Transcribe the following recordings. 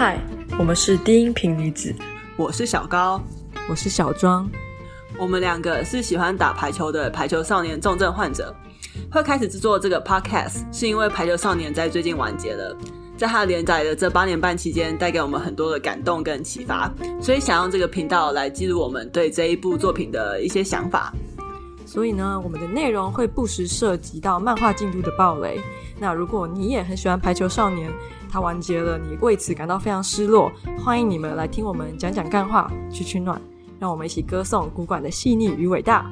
嗨，我们是低音频女子，我是小高，我是小庄，我们两个是喜欢打排球的排球少年重症患者。会开始制作这个 podcast 是因为排球少年在最近完结了，在他连载的这八年半期间，带给我们很多的感动跟启发，所以想用这个频道来记录我们对这一部作品的一些想法。所以呢，我们的内容会不时涉及到漫画进度的暴雷。那如果你也很喜欢《排球少年》，它完结了，你为此感到非常失落，欢迎你们来听我们讲讲干话，去取暖，让我们一起歌颂古馆的细腻与伟大。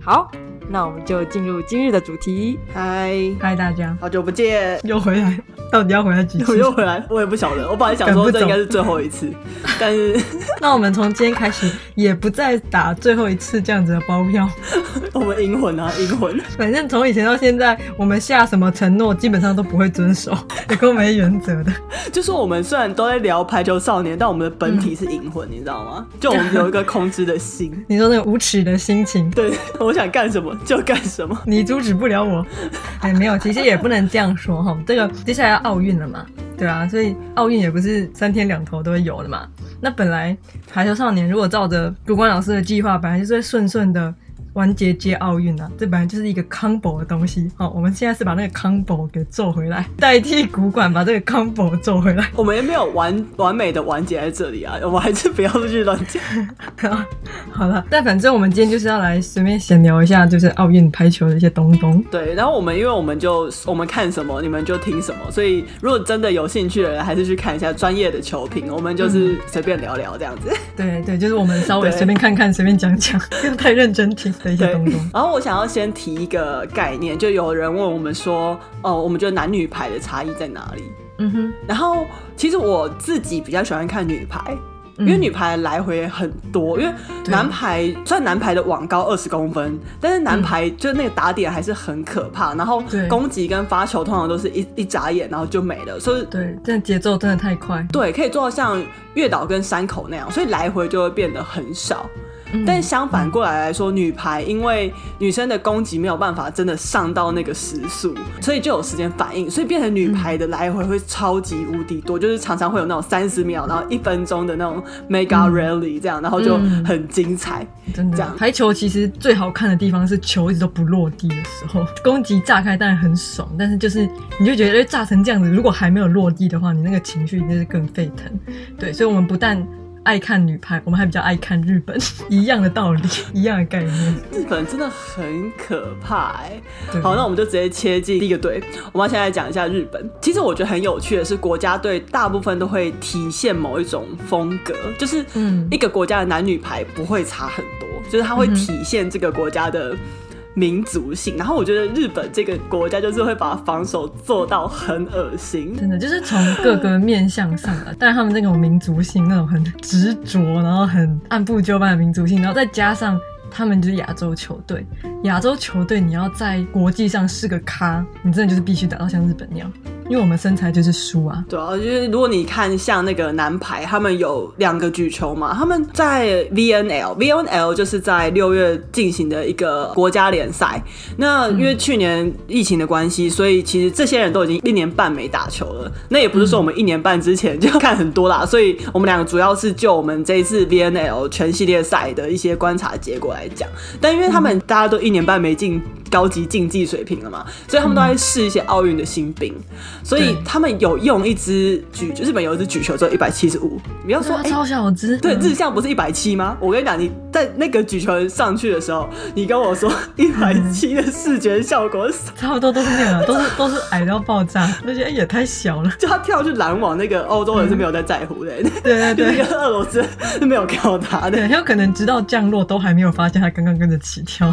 好。那我们就进入今日的主题。嗨嗨，大家，好久不见，又回来，到底要回来几次？我又回来，我也不晓得。我本来想说这应该是最后一次，但是 那我们从今天开始也不再打最后一次这样子的包票。我们银魂啊，银魂。反正从以前到现在，我们下什么承诺，基本上都不会遵守，也够没原则的。就是我们虽然都在聊排球少年，但我们的本体是银魂，嗯、你知道吗？就我们有一个空知的心。你说那个无耻的心情，对，我想干什么。就干什么？你阻止不了我。哎，没有，其实也不能这样说哈。这个接下来要奥运了嘛，对啊，所以奥运也不是三天两头都会有的嘛。那本来排球少年如果照着主管老师的计划，本来就是顺顺的。完结接奥运啊，这本来就是一个 combo 的东西。好，我们现在是把那个 combo 给做回来，代替古馆把这个 combo 做回来。我们也没有完完美的完结在这里啊，我们还是不要去乱讲。好了，但反正我们今天就是要来随便闲聊一下，就是奥运排球的一些东东。对，然后我们因为我们就我们看什么，你们就听什么，所以如果真的有兴趣的人，还是去看一下专业的球评。我们就是随便聊聊这样子。对对，就是我们稍微随便看看，随便讲讲，不 用太认真听。对，然后我想要先提一个概念，就有人问我们说，哦，我们觉得男女排的差异在哪里？嗯哼，然后其实我自己比较喜欢看女排，因为女排来回很多，因为男排虽然男排的网高二十公分，但是男排就那个打点还是很可怕，然后攻击跟发球通常都是一一眨眼然后就没了，所以对，这节奏真的太快，对，可以做到像月岛跟山口那样，所以来回就会变得很少。但相反过来来说，女排因为女生的攻击没有办法真的上到那个时速，所以就有时间反应，所以变成女排的来回会超级无敌多，就是常常会有那种三十秒，然后一分钟的那种 mega rally 这样，然后就很精彩。真的，这样排球其实最好看的地方是球一直都不落地的时候，攻击炸开当然很爽，但是就是你就觉得炸成这样子，如果还没有落地的话，你那个情绪一定是更沸腾。对，所以我们不但爱看女排，我们还比较爱看日本，一样的道理，一样的概念。日本真的很可怕哎。好，那我们就直接切进第一个队。我们要先来讲一下日本。其实我觉得很有趣的是，国家队大部分都会体现某一种风格，就是嗯，一个国家的男女排不会差很多，就是它会体现这个国家的。民族性，然后我觉得日本这个国家就是会把防守做到很恶心，真的就是从各个面向上啊，但是他们那种民族性，那种很执着，然后很按部就班的民族性，然后再加上他们就是亚洲球队，亚洲球队你要在国际上是个咖，你真的就是必须打到像日本那样。因为我们身材就是输啊，对啊，就是如果你看像那个男排，他们有两个举球嘛，他们在 VNL，VNL 就是在六月进行的一个国家联赛。那因为去年疫情的关系，所以其实这些人都已经一年半没打球了。那也不是说我们一年半之前就 看很多啦，所以我们两个主要是就我们这一次 VNL 全系列赛的一些观察结果来讲。但因为他们大家都一年半没进。高级竞技水平了嘛，所以他们都在试一些奥运的新兵，嗯，所以他们有用一支举，就日本有一支举球只有一百七十五，你要说超小只，对，日向不是一百七吗？我跟你讲，你在那个举球上去的时候，你跟我说 一百七的视觉效果差不多都是那样，都是 都是矮到爆炸，那些也太小了。就他跳去拦网，那个欧洲人是没有在在乎的，嗯，对对对，那个俄罗斯是没有看到他的，对，他有可能直到降落都还没有发现他刚刚跟着起跳。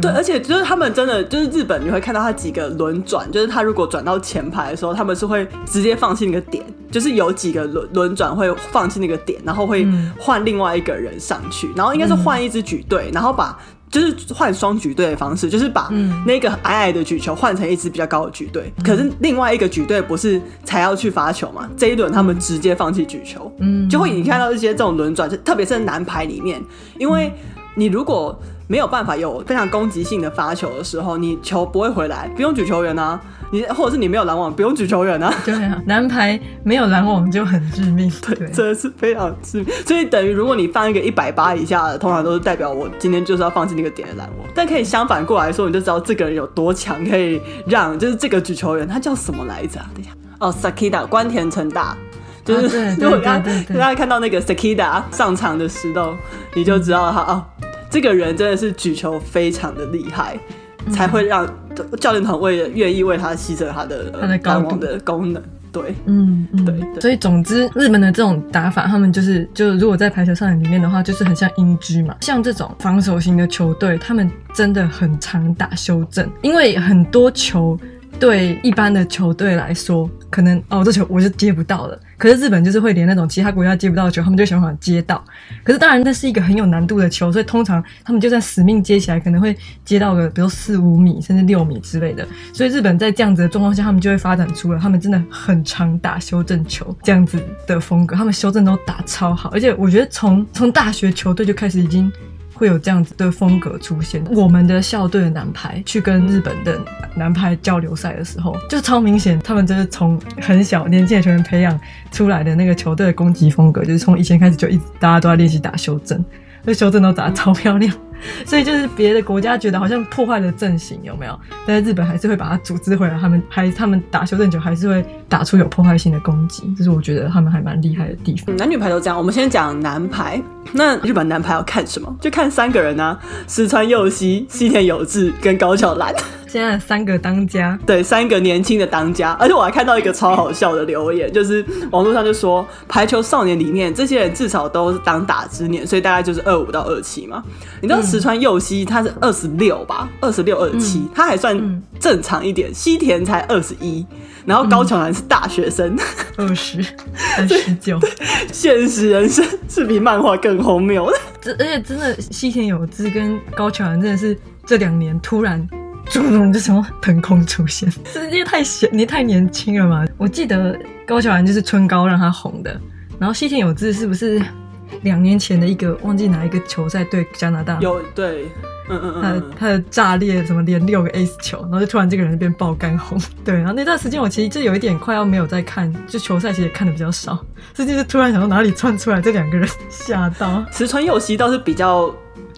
对，而且就是他。他们真的就是日本，你会看到他几个轮转，就是他如果转到前排的时候，他们是会直接放弃那个点，就是有几个轮轮转会放弃那个点，然后会换另外一个人上去，然后应该是换一支举队，然后把就是换双举队的方式，就是把那个矮矮的举球换成一支比较高的举队。可是另外一个举队不是才要去发球嘛？这一轮他们直接放弃举球，就会你看到一些这种轮转，就特别是男排里面，因为你如果。没有办法有非常攻击性的发球的时候，你球不会回来，不用举球员啊，你或者是你没有拦网，不用举球员啊。对啊，男排没有拦网就很致命，对，对真的是非常致命。所以等于如果你放一个一百八以下的，通常都是代表我今天就是要放弃那个点的拦网。但可以相反过来说，你就知道这个人有多强，可以让就是这个举球员他叫什么来着？等一下，哦，Sakida 关田成大。就是如果大家看到那个 Sakida 上场的时候，你就知道他哦，这个人真的是举球非常的厉害，嗯、才会让教练团为愿意为他牺牲他的他的高网的功能。对，嗯，嗯对，对。所以总之，日本的这种打法，他们就是就如果在排球少年里面的话，就是很像英居嘛。像这种防守型的球队，他们真的很常打修正，因为很多球。对一般的球队来说，可能哦，这球我就接不到了。可是日本就是会连那种其他国家接不到的球，他们就想办法接到。可是当然，那是一个很有难度的球，所以通常他们就算死命接起来，可能会接到个比如四五米甚至六米之类的。所以日本在这样子的状况下，他们就会发展出了他们真的很常打修正球这样子的风格。他们修正都打超好，而且我觉得从从大学球队就开始已经。会有这样子的风格出现。我们的校队的男排去跟日本的男排交流赛的时候，就超明显，他们就是从很小年纪的球员培养出来的那个球队的攻击风格，就是从以前开始就一直大家都在练习打修正，那修正都打得超漂亮。所以就是别的国家觉得好像破坏了阵型，有没有？但是日本还是会把它组织回来，他们还他们打修正球还是会打出有破坏性的攻击，这是我觉得他们还蛮厉害的地方。男女排都这样，我们先讲男排。那日本男排要看什么？就看三个人啊，石川佑希、西田有志跟高桥兰。现在三个当家，对，三个年轻的当家，而且我还看到一个超好笑的留言，就是网络上就说排球少年里面这些人至少都是当打之年，所以大概就是二五到二七嘛。你知道石川佑希他是二十六吧，二十六、二十七，他还算正常一点。西田才二十一，然后高桥兰是大学生，二十、二十九。现实人生是比漫画更荒谬的，这而且真的西田有志跟高桥兰真的是这两年突然。就什么腾空出现，这因为太小，你太年轻了嘛。我记得高桥兰就是春高让他红的，然后西田有志是不是两年前的一个忘记哪一个球赛对加拿大？有对，嗯嗯嗯，他的他的炸裂什么连六个 ace 球，然后就突然这个人变爆肝红。对，然后那段时间我其实就有一点快要没有在看，就球赛其实也看的比较少，最近就是突然想到哪里窜出来这两个人，吓到。石川佑希倒是比较。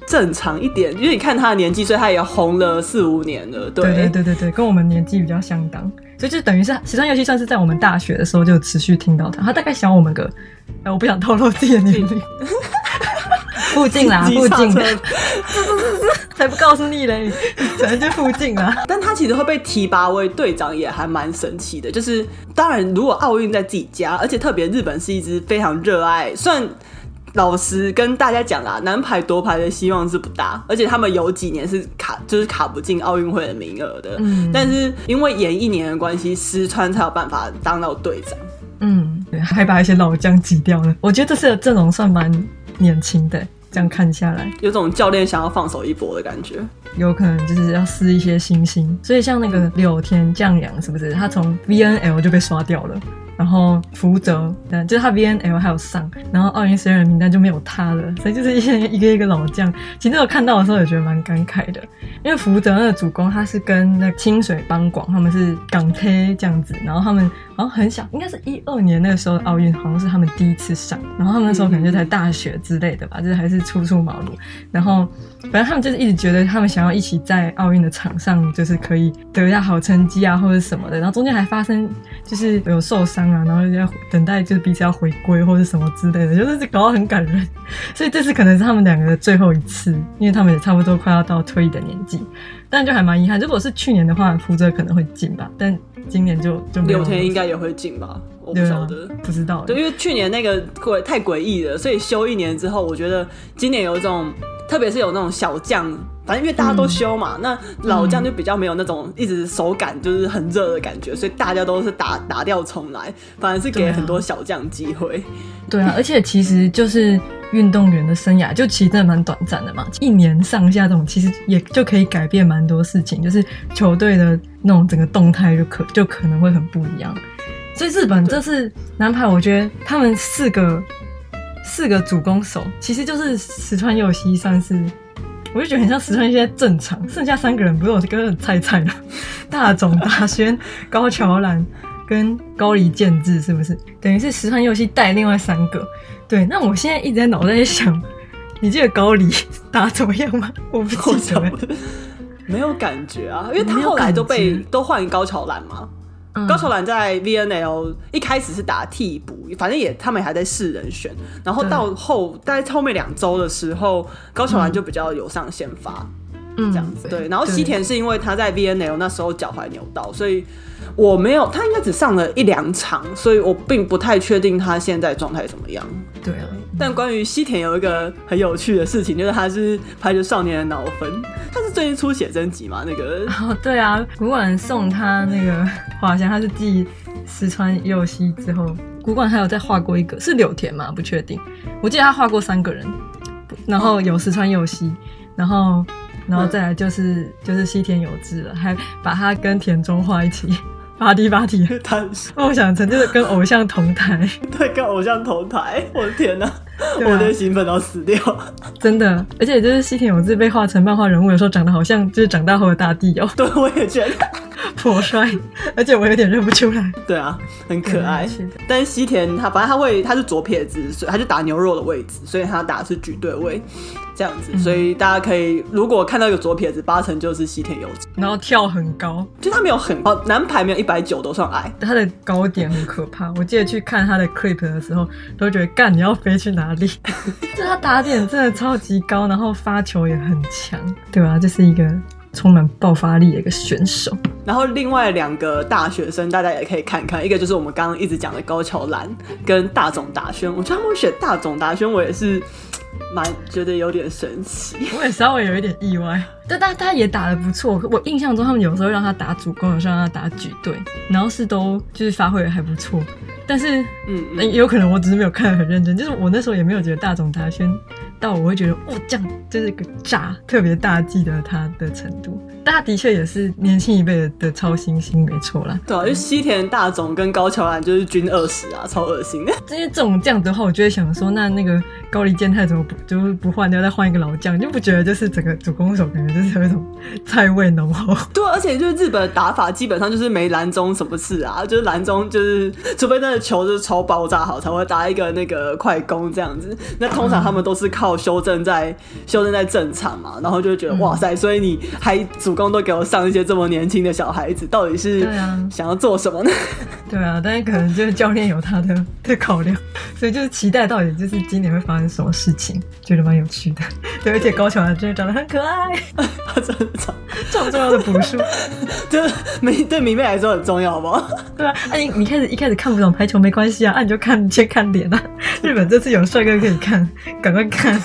正常一点，因为你看他的年纪，所以他也红了四五年了。对对对对对，跟我们年纪比较相当，所以就等于是时尚游戏算是在我们大学的时候就持续听到他。他大概小我们个，哎，我不想透露自己的年龄，附近啦，附近的，才不告诉你嘞，反正就附近啦。但他其实会被提拔为队长也还蛮神奇的，就是当然如果奥运在自己家，而且特别日本是一支非常热爱，算。老实跟大家讲啦，男排夺牌的希望是不大，而且他们有几年是卡，就是卡不进奥运会的名额的。嗯，但是因为延一年的关系，石川才有办法当到队长。嗯，对，还把一些老将挤掉了。我觉得这次的阵容算蛮年轻的，这样看下来，有种教练想要放手一搏的感觉。有可能就是要试一些新星，所以像那个柳田将阳，是不是他从 VNL 就被刷掉了？然后福泽，对，就是他 VNL 还有上，然后奥运十二人名单就没有他了，所以就是一些一个一个老将。其实我看到的时候也觉得蛮感慨的，因为福泽那个主攻他是跟那清水邦广他们是港 K 这样子，然后他们好像很小，应该是一二年那个时候奥运好像是他们第一次上，然后他们那时候可能就在大学之类的吧，就是还是初出茅庐，然后反正他们就是一直觉得他们想要一起在奥运的场上就是可以得下好成绩啊或者什么的，然后中间还发生就是有受伤。啊，然后要等待，就是彼此要回归或者什么之类的，就是搞到很感人。所以这次可能是他们两个的最后一次，因为他们也差不多快要到退役的年纪，但就还蛮遗憾。如果是去年的话，福泽可能会进吧，但今年就就没有。柳田应该也会进吧？我不晓得，啊、不知道。对，因为去年那个诡太诡异了，所以休一年之后，我觉得今年有一种，特别是有那种小将。反正因为大家都修嘛，嗯、那老将就比较没有那种一直手感就是很热的感觉，嗯、所以大家都是打打掉重来，反而是给很多小将机会。对啊，而且其实就是运动员的生涯就其实真的蛮短暂的嘛，一年上下这种其实也就可以改变蛮多事情，就是球队的那种整个动态就可就可能会很不一样。所以日本这次男排，我觉得他们四个四个主攻手其实就是石川佑希算是。我就觉得很像石川现在正常，剩下三个人不是我跟着菜菜了，大冢大宣、高桥兰跟高梨健志是不是？等于是石川佑希带另外三个。对，那我现在一直在脑袋在想，你记得高梨 打怎么样吗？我不记得，没有感觉啊，因为他后来都被都换高桥兰嘛。嗯、高桥兰在 VNL 一开始是打替补，反正也他们还在试人选，然后到后大概后面两周的时候，高桥兰就比较有上先发，嗯，这样子对。然后西田是因为他在 VNL 那时候脚踝扭到，所以我没有他应该只上了一两场，所以我并不太确定他现在状态怎么样。对啊。但关于西田有一个很有趣的事情，就是他是排球少年的脑粉，他是最近出写真集嘛？那个哦，对啊，古馆送他那个画像，他是继石川佑希之后，古馆还有再画过一个，是柳田吗？不确定，我记得他画过三个人，然后有石川佑希，然后然后再来就是、嗯、就是西田有志了，还把他跟田中画一起。巴蒂巴蒂，他梦想成就是跟偶像同台，对，跟偶像同台，我的天哪，啊、我的兴奋到死掉，真的，而且就是西田有志被画成漫画人物的时候，长得好像就是长大后的大地哦，对，我也觉得 颇帅，而且我有点认不出来，对啊，很可爱，但是西田他反正他会他是左撇子，所以他就打牛肉的位置，所以他打的是举对位。这样子，所以大家可以如果看到一个左撇子，八成就是西田有志，然后跳很高，就他没有很高，男排没有一百九都算矮，他的高点很可怕。我记得去看他的 clip 的时候，都觉得干你要飞去哪里？就他打点真的超级高，然后发球也很强，对吧？这是一个充满爆发力的一个选手。然后另外两个大学生，大家也可以看看，一个就是我们刚刚一直讲的高桥兰跟大冢达宣，我觉得他们会选大冢达宣，我也是。蛮觉得有点神奇，我也稍微有一点意外。但他他也打得不错，我印象中他们有时候让他打主攻，有时候让他打举队，然后是都就是发挥的还不错。但是，嗯，嗯，也有可能我只是没有看得很认真，就是我那时候也没有觉得大总达宣到我会觉得哦，这样就是个炸，特别大技的他的程度。但他的确也是年轻一辈的的超新星，没错啦。对啊，就西田大总跟高桥兰就是均二十啊，超恶心的。因为这种这样子的话，我就会想说，那那个高梨健太怎么不就是不换掉，再换一个老将，就不觉得就是整个主攻手感觉就是有一种菜味浓厚。对，而且就是日本的打法基本上就是没蓝中什么事啊，就是蓝中就是除非那个球就是超爆炸好才会打一个那个快攻这样子。那通常他们都是靠修正在修正在正场嘛，然后就会觉得、嗯、哇塞，所以你还主。都给我上一些这么年轻的小孩子，到底是想要做什么呢？对啊，但是可能就是教练有他的的考量，所以就是期待到底就是今年会发生什么事情，觉得蛮有趣的。对，而且高桥兰真的长得很可爱，他真的长这么重要的补数，就是迷对迷妹来说很重要吗？对啊，啊你你开始一开始看不懂排球没关系啊，啊你就看你先看脸啊。日本这次有帅哥可以看，赶快看。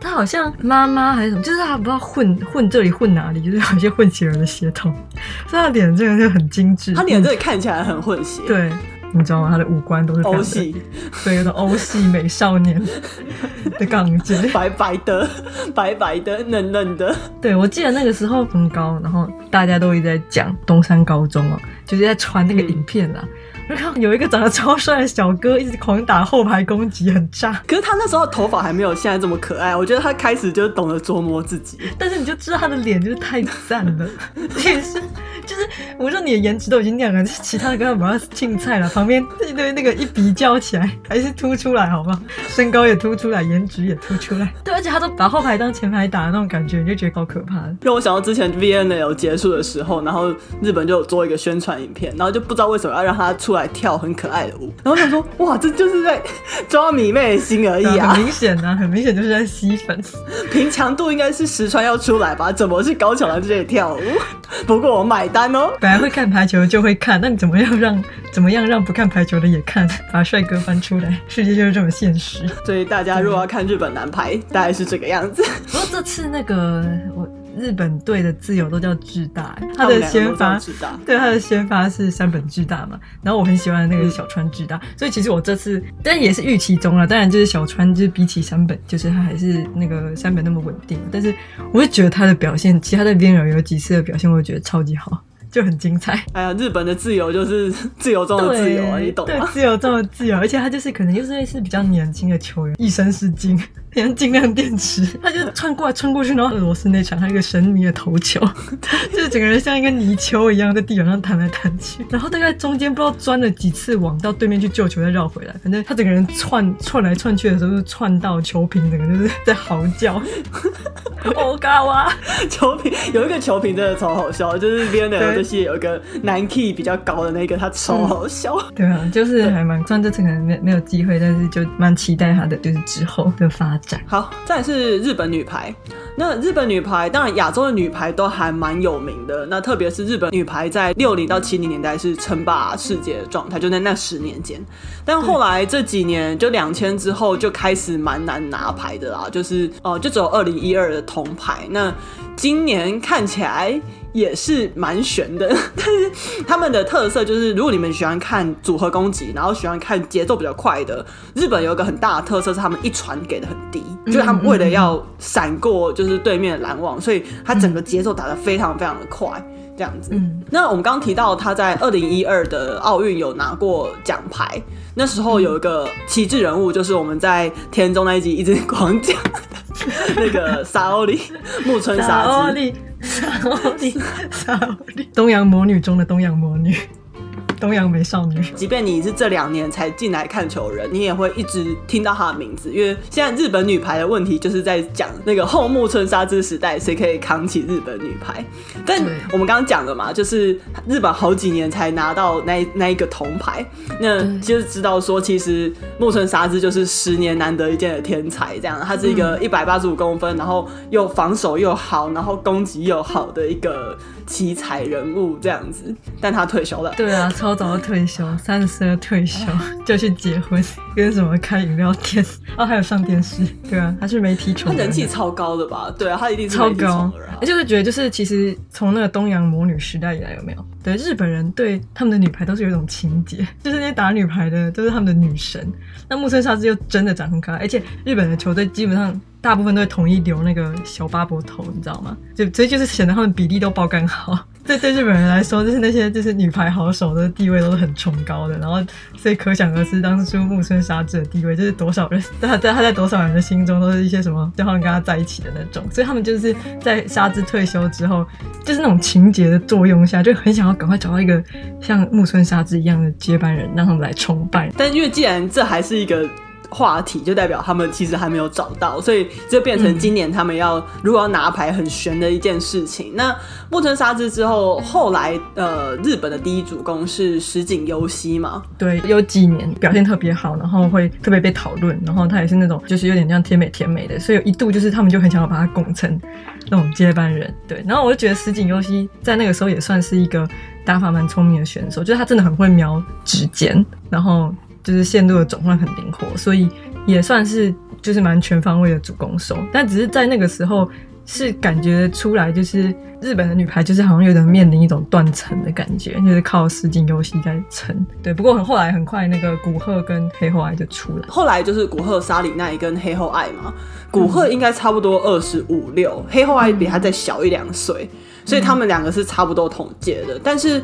他好像妈妈还是什么，就是他不知道混混这里混哪里，就是有一些混血儿的血统，所以他脸这个就很精致。他脸这里看起来很混血，对，你知道吗？他的五官都是欧系，对，有种欧系美少年 的感觉，白白的，白白的，嫩嫩的。对，我记得那个时候很高，然后大家都一直在讲东山高中哦，就是在传那个影片啦。嗯 然后有一个长得超帅的小哥，一直狂打后排攻击，很炸。可是他那时候头发还没有现在这么可爱，我觉得他开始就懂得琢磨自己。但是你就知道他的脸就是太赞了，也是，就是我说你的颜值都已经那样了，其他的跟他不要青菜了。旁边一堆那个一比较起来，还是凸出来，好不好？身高也凸出来，颜值也凸出来。对，而且他都把后排当前排打的那种感觉，你就觉得好可怕。让我想到之前 VNL 结束的时候，然后日本就有做一个宣传影片，然后就不知道为什么要让他出。来跳很可爱的舞，然后想说：“哇，这就是在 抓迷妹的心而已啊！”很明显啊，很明显就是在吸粉。凭强度应该是石川要出来吧？怎么是高桥兰在这里跳舞？不过我买单哦。本来会看排球就会看，那你怎么样让怎么样让不看排球的也看？把帅哥翻出来，世界就是这么现实。所以大家如果要看日本男排，大概是这个样子。不过这次那个我。日本队的自由都叫巨大，他的先发对他的先发是山本巨大嘛，然后我很喜欢那个小川巨大，嗯、所以其实我这次但也是预期中了，当然就是小川就是比起山本，就是他还是那个山本那么稳定，但是我会觉得他的表现，其他的边缘有几次的表现，我会觉得超级好，就很精彩。哎呀，日本的自由就是 自由中的自由啊，你懂吗？对，自由中的自由，而且他就是可能又是类似比较年轻的球员，一身是金。很像尽量电池，他就穿过来穿过去，然后俄罗斯那场他一个神秘的头球，就是整个人像一个泥鳅一样在地板上弹来弹去，然后大概中间不知道钻了几次网到对面去救球再绕回来，反正他整个人窜窜来窜去的时候，就窜到球瓶，整个就是在嚎叫。我靠啊！球瓶有一个球瓶真的超好笑，就是 VNL 这些有一个男 key 比较高的那个，他超好笑。嗯、对啊，就是还蛮，虽然这次可能没没有机会，但是就蛮期待他的就是之后的发展。好，再是日本女排。那日本女排，当然亚洲的女排都还蛮有名的。那特别是日本女排在六零到七零年代是称霸世界的状态，就在那十年间。但后来这几年，就两千之后就开始蛮难拿牌的啦，就是哦、就只有二零一二的铜牌。那今年看起来。也是蛮悬的，但是他们的特色就是，如果你们喜欢看组合攻击，然后喜欢看节奏比较快的，日本有一个很大的特色是他们一传给的很低，就是他们为了要闪过就是对面的拦网，所以他整个节奏打得非常非常的快，这样子。那我们刚刚提到他在二零一二的奥运有拿过奖牌，那时候有一个旗帜人物，就是我们在田中那一集一直狂讲的那个沙欧里木村沙织。沙欧里，沙欧里，东洋魔女中的东洋魔女。东洋美少女，即便你是这两年才进来看球人，你也会一直听到她的名字，因为现在日本女排的问题就是在讲那个后木村沙织时代谁可以扛起日本女排。但我们刚刚讲了嘛，就是日本好几年才拿到那那一个铜牌，那就是知道说其实木村沙织就是十年难得一见的天才，这样，他是一个一百八十五公分，然后又防守又好，然后攻击又好的一个奇才人物这样子。但他退休了，对啊。超早就退休，三十岁退休就去结婚，跟什么开饮料店，哦，还有上电视，对啊，他是媒体宠，他人气超高的吧？对啊，他一定是超高，而且我觉得就是其实从那个东洋魔女时代以来，有没有？对日本人对他们的女排都是有一种情结，就是那些打女排的都是他们的女神。那木村沙织又真的长很可爱，而且日本的球队基本上大部分都会统一留那个小巴博头，你知道吗？就所以就是显得他们比例都爆干好。对对，日本人来说，就是那些就是女排好手的地位都是很崇高的，然后所以可想而知，当初木村沙织的地位就是多少人，他在他在多少人的心中都是一些什么，就好像跟他在一起的那种，所以他们就是在沙织退休之后，就是那种情节的作用下，就很想要赶快找到一个像木村沙织一样的接班人，让他们来崇拜。但因为既然这还是一个。话题就代表他们其实还没有找到，所以就变成今年他们要如果要拿牌很悬的一件事情。那木村沙织之后，后来呃日本的第一主攻是石井优希嘛？对，有几年表现特别好，然后会特别被讨论，然后他也是那种就是有点像甜美甜美的，所以一度就是他们就很想要把他拱成那种接班人。对，然后我就觉得石井优希在那个时候也算是一个打法蛮聪明的选手，就是他真的很会瞄指尖，然后。就是线路的转换很灵活，所以也算是就是蛮全方位的主攻手。但只是在那个时候，是感觉出来就是日本的女排就是好像有点面临一种断层的感觉，就是靠石井优希在撑。对，不过很后来很快那个古贺跟黑后爱就出来，后来就是古贺沙里奈跟黑后爱嘛。古贺应该差不多二十五六，黑后爱比他再小一两岁。所以他们两个是差不多同届的，但是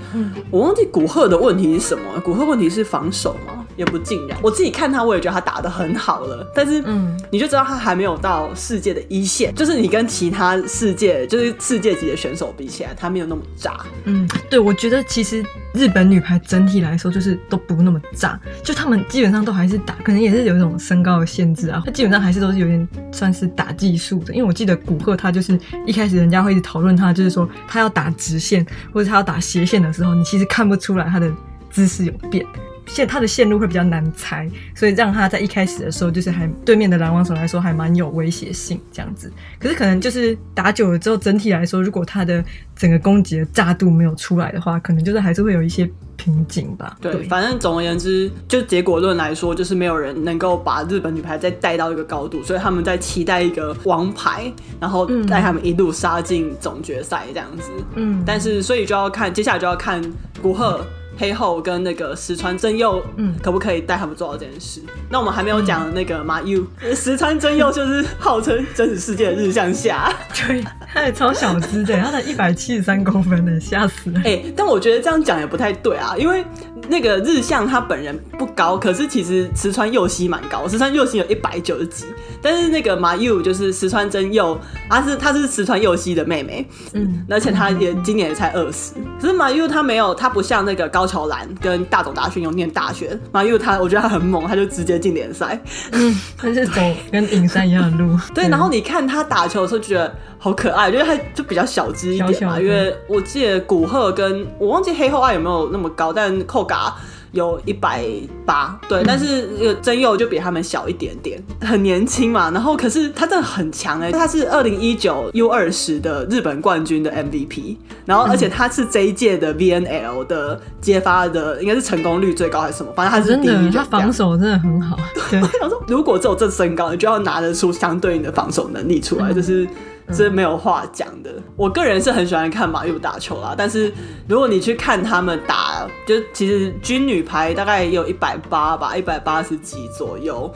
我忘记古贺的问题是什么？古贺问题是防守吗？也不尽然。我自己看他，我也觉得他打的很好了，但是嗯，你就知道他还没有到世界的一线，就是你跟其他世界就是世界级的选手比起来，他没有那么炸。嗯，对，我觉得其实日本女排整体来说就是都不那么炸，就他们基本上都还是打，可能也是有一种身高的限制啊，他基本上还是都是有点算是打技术的。因为我记得古贺他就是一开始人家会一直讨论他，就是说。他要打直线或者他要打斜线的时候，你其实看不出来他的姿势有变，线他的线路会比较难猜，所以让他在一开始的时候就是还对面的拦网手来说还蛮有威胁性这样子。可是可能就是打久了之后，整体来说，如果他的整个攻击的炸度没有出来的话，可能就是还是会有一些。瓶颈吧，对，对，反正总而言之，就结果论来说，就是没有人能够把日本女排再带到一个高度，所以他们在期待一个王牌，然后带他们一路杀进总决赛这样子。嗯，但是所以就要看接下来就要看古贺。黑后跟那个石川真佑，嗯，可不可以带他们做到这件事？嗯、那我们还没有讲那个马 U，石川真佑就是号称真实世界的日向夏，对，他也超小只的，他才一百七十三公分的，吓死了。哎、欸，但我觉得这样讲也不太对啊，因为那个日向他本人不高，可是其实石川佑希蛮高，石川佑希有一百九十几，但是那个马优就是石川真佑，他是他是石川佑希的妹妹，嗯，而且他也今年也才二十，可是马优他没有，他不像那个高桥兰跟大冢大勋有念大学，然后因为他我觉得他很猛，他就直接进联赛，嗯，他是走跟影山一样的路，对，然后你看他打球的时候觉得好可爱，因为他就比较小只一点嘛，小小因为我记得古贺跟我忘记黑后爱有没有那么高，但扣嘎。有一百八，对，嗯、但是那个真佑就比他们小一点点，很年轻嘛。然后可是他真的很强哎、欸，他是二零一九 U 二十的日本冠军的 MVP，然后而且他是这一届的 VNL 的揭发的，应该是成功率最高还是什么？反正他是第一，他防守真的很好。对，我想说，如果只有这身高，你就要拿得出相对应的防守能力出来，就是。这没有话讲的。我个人是很喜欢看马玉打球啦，但是如果你去看他们打，就其实军女排大概也有一百八吧，一百八十几左右，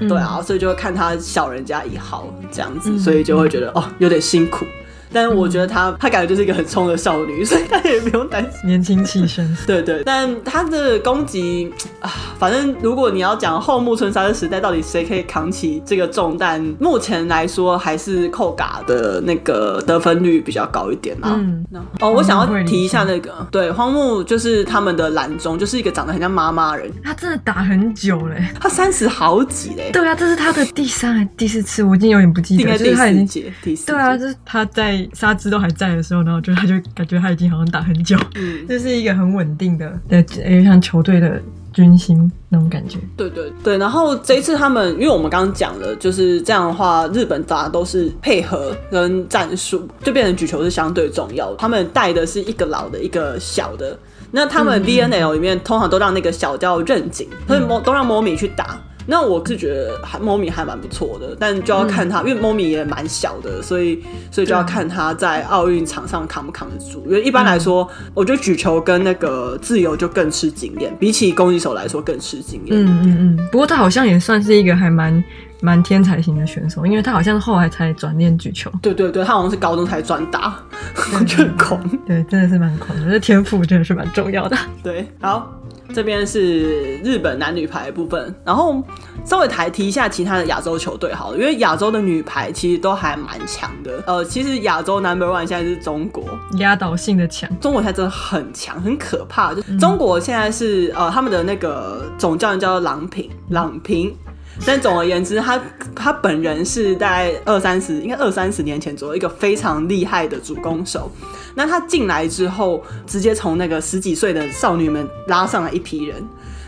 对啊，所以就会看他小人家一号这样子，所以就会觉得哦，有点辛苦。但是我觉得她，她感觉就是一个很冲的少女，所以她也不用担心年轻气盛。对对，但她的攻击啊，反正如果你要讲后木村沙织时代到底谁可以扛起这个重担，目前来说还是扣嘎的那个得分率比较高一点啊。嗯，哦，我想要提一下那个，对，荒木就是他们的蓝中，就是一个长得很像妈妈人。他真的打很久嘞，他三十好几嘞。对啊，这是他的第三还第四次，我已经有点不记得。应该第四节，第四。对啊，就是他在。纱枝都还在的时候，然后就他就感觉他已经好像打很久，嗯，就是一个很稳定的，对，有像球队的军心那种感觉。对对对，然后这一次他们，因为我们刚刚讲了，就是这样的话，日本打都是配合跟战术，就变成举球是相对重要的。他们带的是一个老的，一个小的。那他们 VNL 里面、嗯、通常都让那个小叫任景，所以都让摸米去打。那我是觉得还猫咪还蛮不错的，但就要看他，嗯、因为猫咪也蛮小的，所以所以就要看他在奥运场上扛不扛得住。因为一般来说，嗯、我觉得举球跟那个自由就更吃经验，比起攻击手来说更吃经验。嗯嗯嗯。不过他好像也算是一个还蛮蛮天才型的选手，因为他好像是后来才转练举球。对对对，他好像是高中才转打，我觉得很狂。对，真的是蛮狂的，这天赋真的是蛮重要的。对，好。这边是日本男女排的部分，然后稍微抬提一下其他的亚洲球队好了，因为亚洲的女排其实都还蛮强的。呃，其实亚洲 number one 现在是中国，压倒性的强。中国现在真的很强，很可怕。就中国现在是呃，他们的那个总教练叫郎平，郎平。但总而言之，他他本人是大概二三十，应该二三十年前左右一个非常厉害的主攻手。那他进来之后，直接从那个十几岁的少女们拉上来一批人。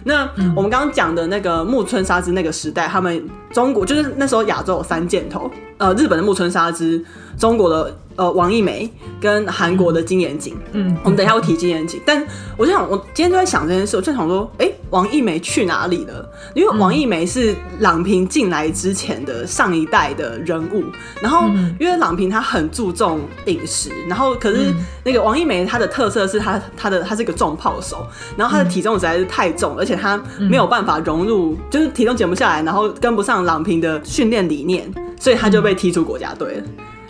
那我们刚刚讲的那个木村沙织那个时代，他们中国就是那时候亚洲有三箭头，呃，日本的木村沙织，中国的。呃，王一梅跟韩国的金妍锦，嗯，我们等一下会提金妍锦，但我就想，我今天就在想这件事，我就想说，哎、欸，王一梅去哪里了？因为王一梅是郎平进来之前的上一代的人物，然后因为郎平她很注重饮食，然后可是那个王一梅她的特色是她她的她是一个重炮手，然后她的体重实在是太重，而且她没有办法融入，就是体重减不下来，然后跟不上郎平的训练理念，所以她就被踢出国家队了，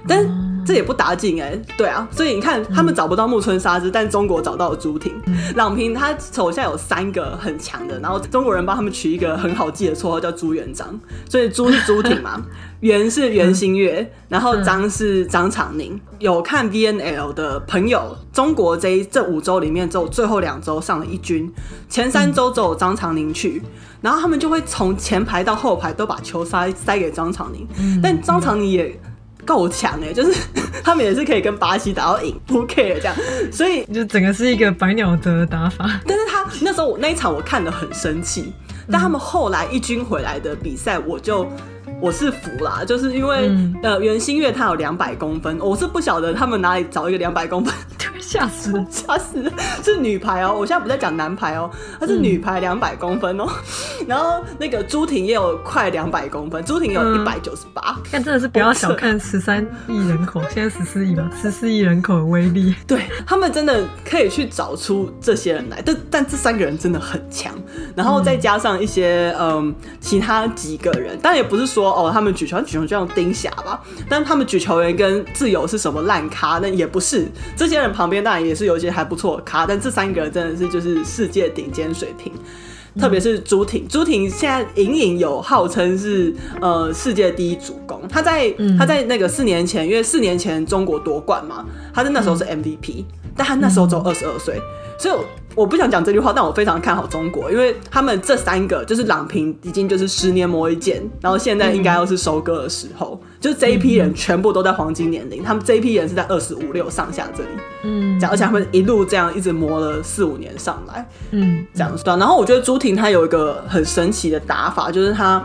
但。这也不打紧哎，对啊，所以你看他们找不到木村沙织，但中国找到了朱婷、郎平，他手下有三个很强的，然后中国人帮他们取一个很好记的绰号叫朱元璋，所以朱是朱婷嘛，元是袁心玥，然后张是张常宁。有看 VNL 的朋友，中国这这五周里面只有最后两周上了一军，前三周只有张常宁去，然后他们就会从前排到后排都把球塞塞给张常宁，但张常宁也。够强哎，就是 他们也是可以跟巴西打到赢，不 care 这样，所以就整个是一个百鸟折的打法。但是他那时候我那一场我看得很生气，但他们后来一军回来的比赛，我就。我是服啦，就是因为、嗯、呃，袁心玥她有两百公分，我是不晓得他们哪里找一个两百公分，吓死了，吓死了，是女排哦，我现在不在讲男排哦，她是女排两百公分哦，嗯、然后那个朱婷也有快两百公分，朱婷有一百九十八，但真的是不要小看十三亿人口，现在十四亿吧，十四亿人口的威力，对他们真的可以去找出这些人来，但但这三个人真的很强，然后再加上一些嗯、呃、其他几个人，但也不是说。哦，他们举球，举球就像丁霞吧，但他们举球员跟自由是什么烂咖？那也不是，这些人旁边当然也是有一些还不错的咖，但这三个真的是就是世界顶尖水平。特别是朱婷，朱婷现在隐隐有号称是呃世界第一主攻。她在她在那个四年前，因为四年前中国夺冠嘛，她在那时候是 MVP，但他那时候只有二十二岁，所以。我不想讲这句话，但我非常看好中国，因为他们这三个就是郎平已经就是十年磨一剑，然后现在应该又是收割的时候，嗯、就是这一批人全部都在黄金年龄，他们这一批人是在二十五六上下这里，嗯，这样，而且他们一路这样一直磨了四五年上来，嗯，这样算。然后我觉得朱婷她有一个很神奇的打法，就是她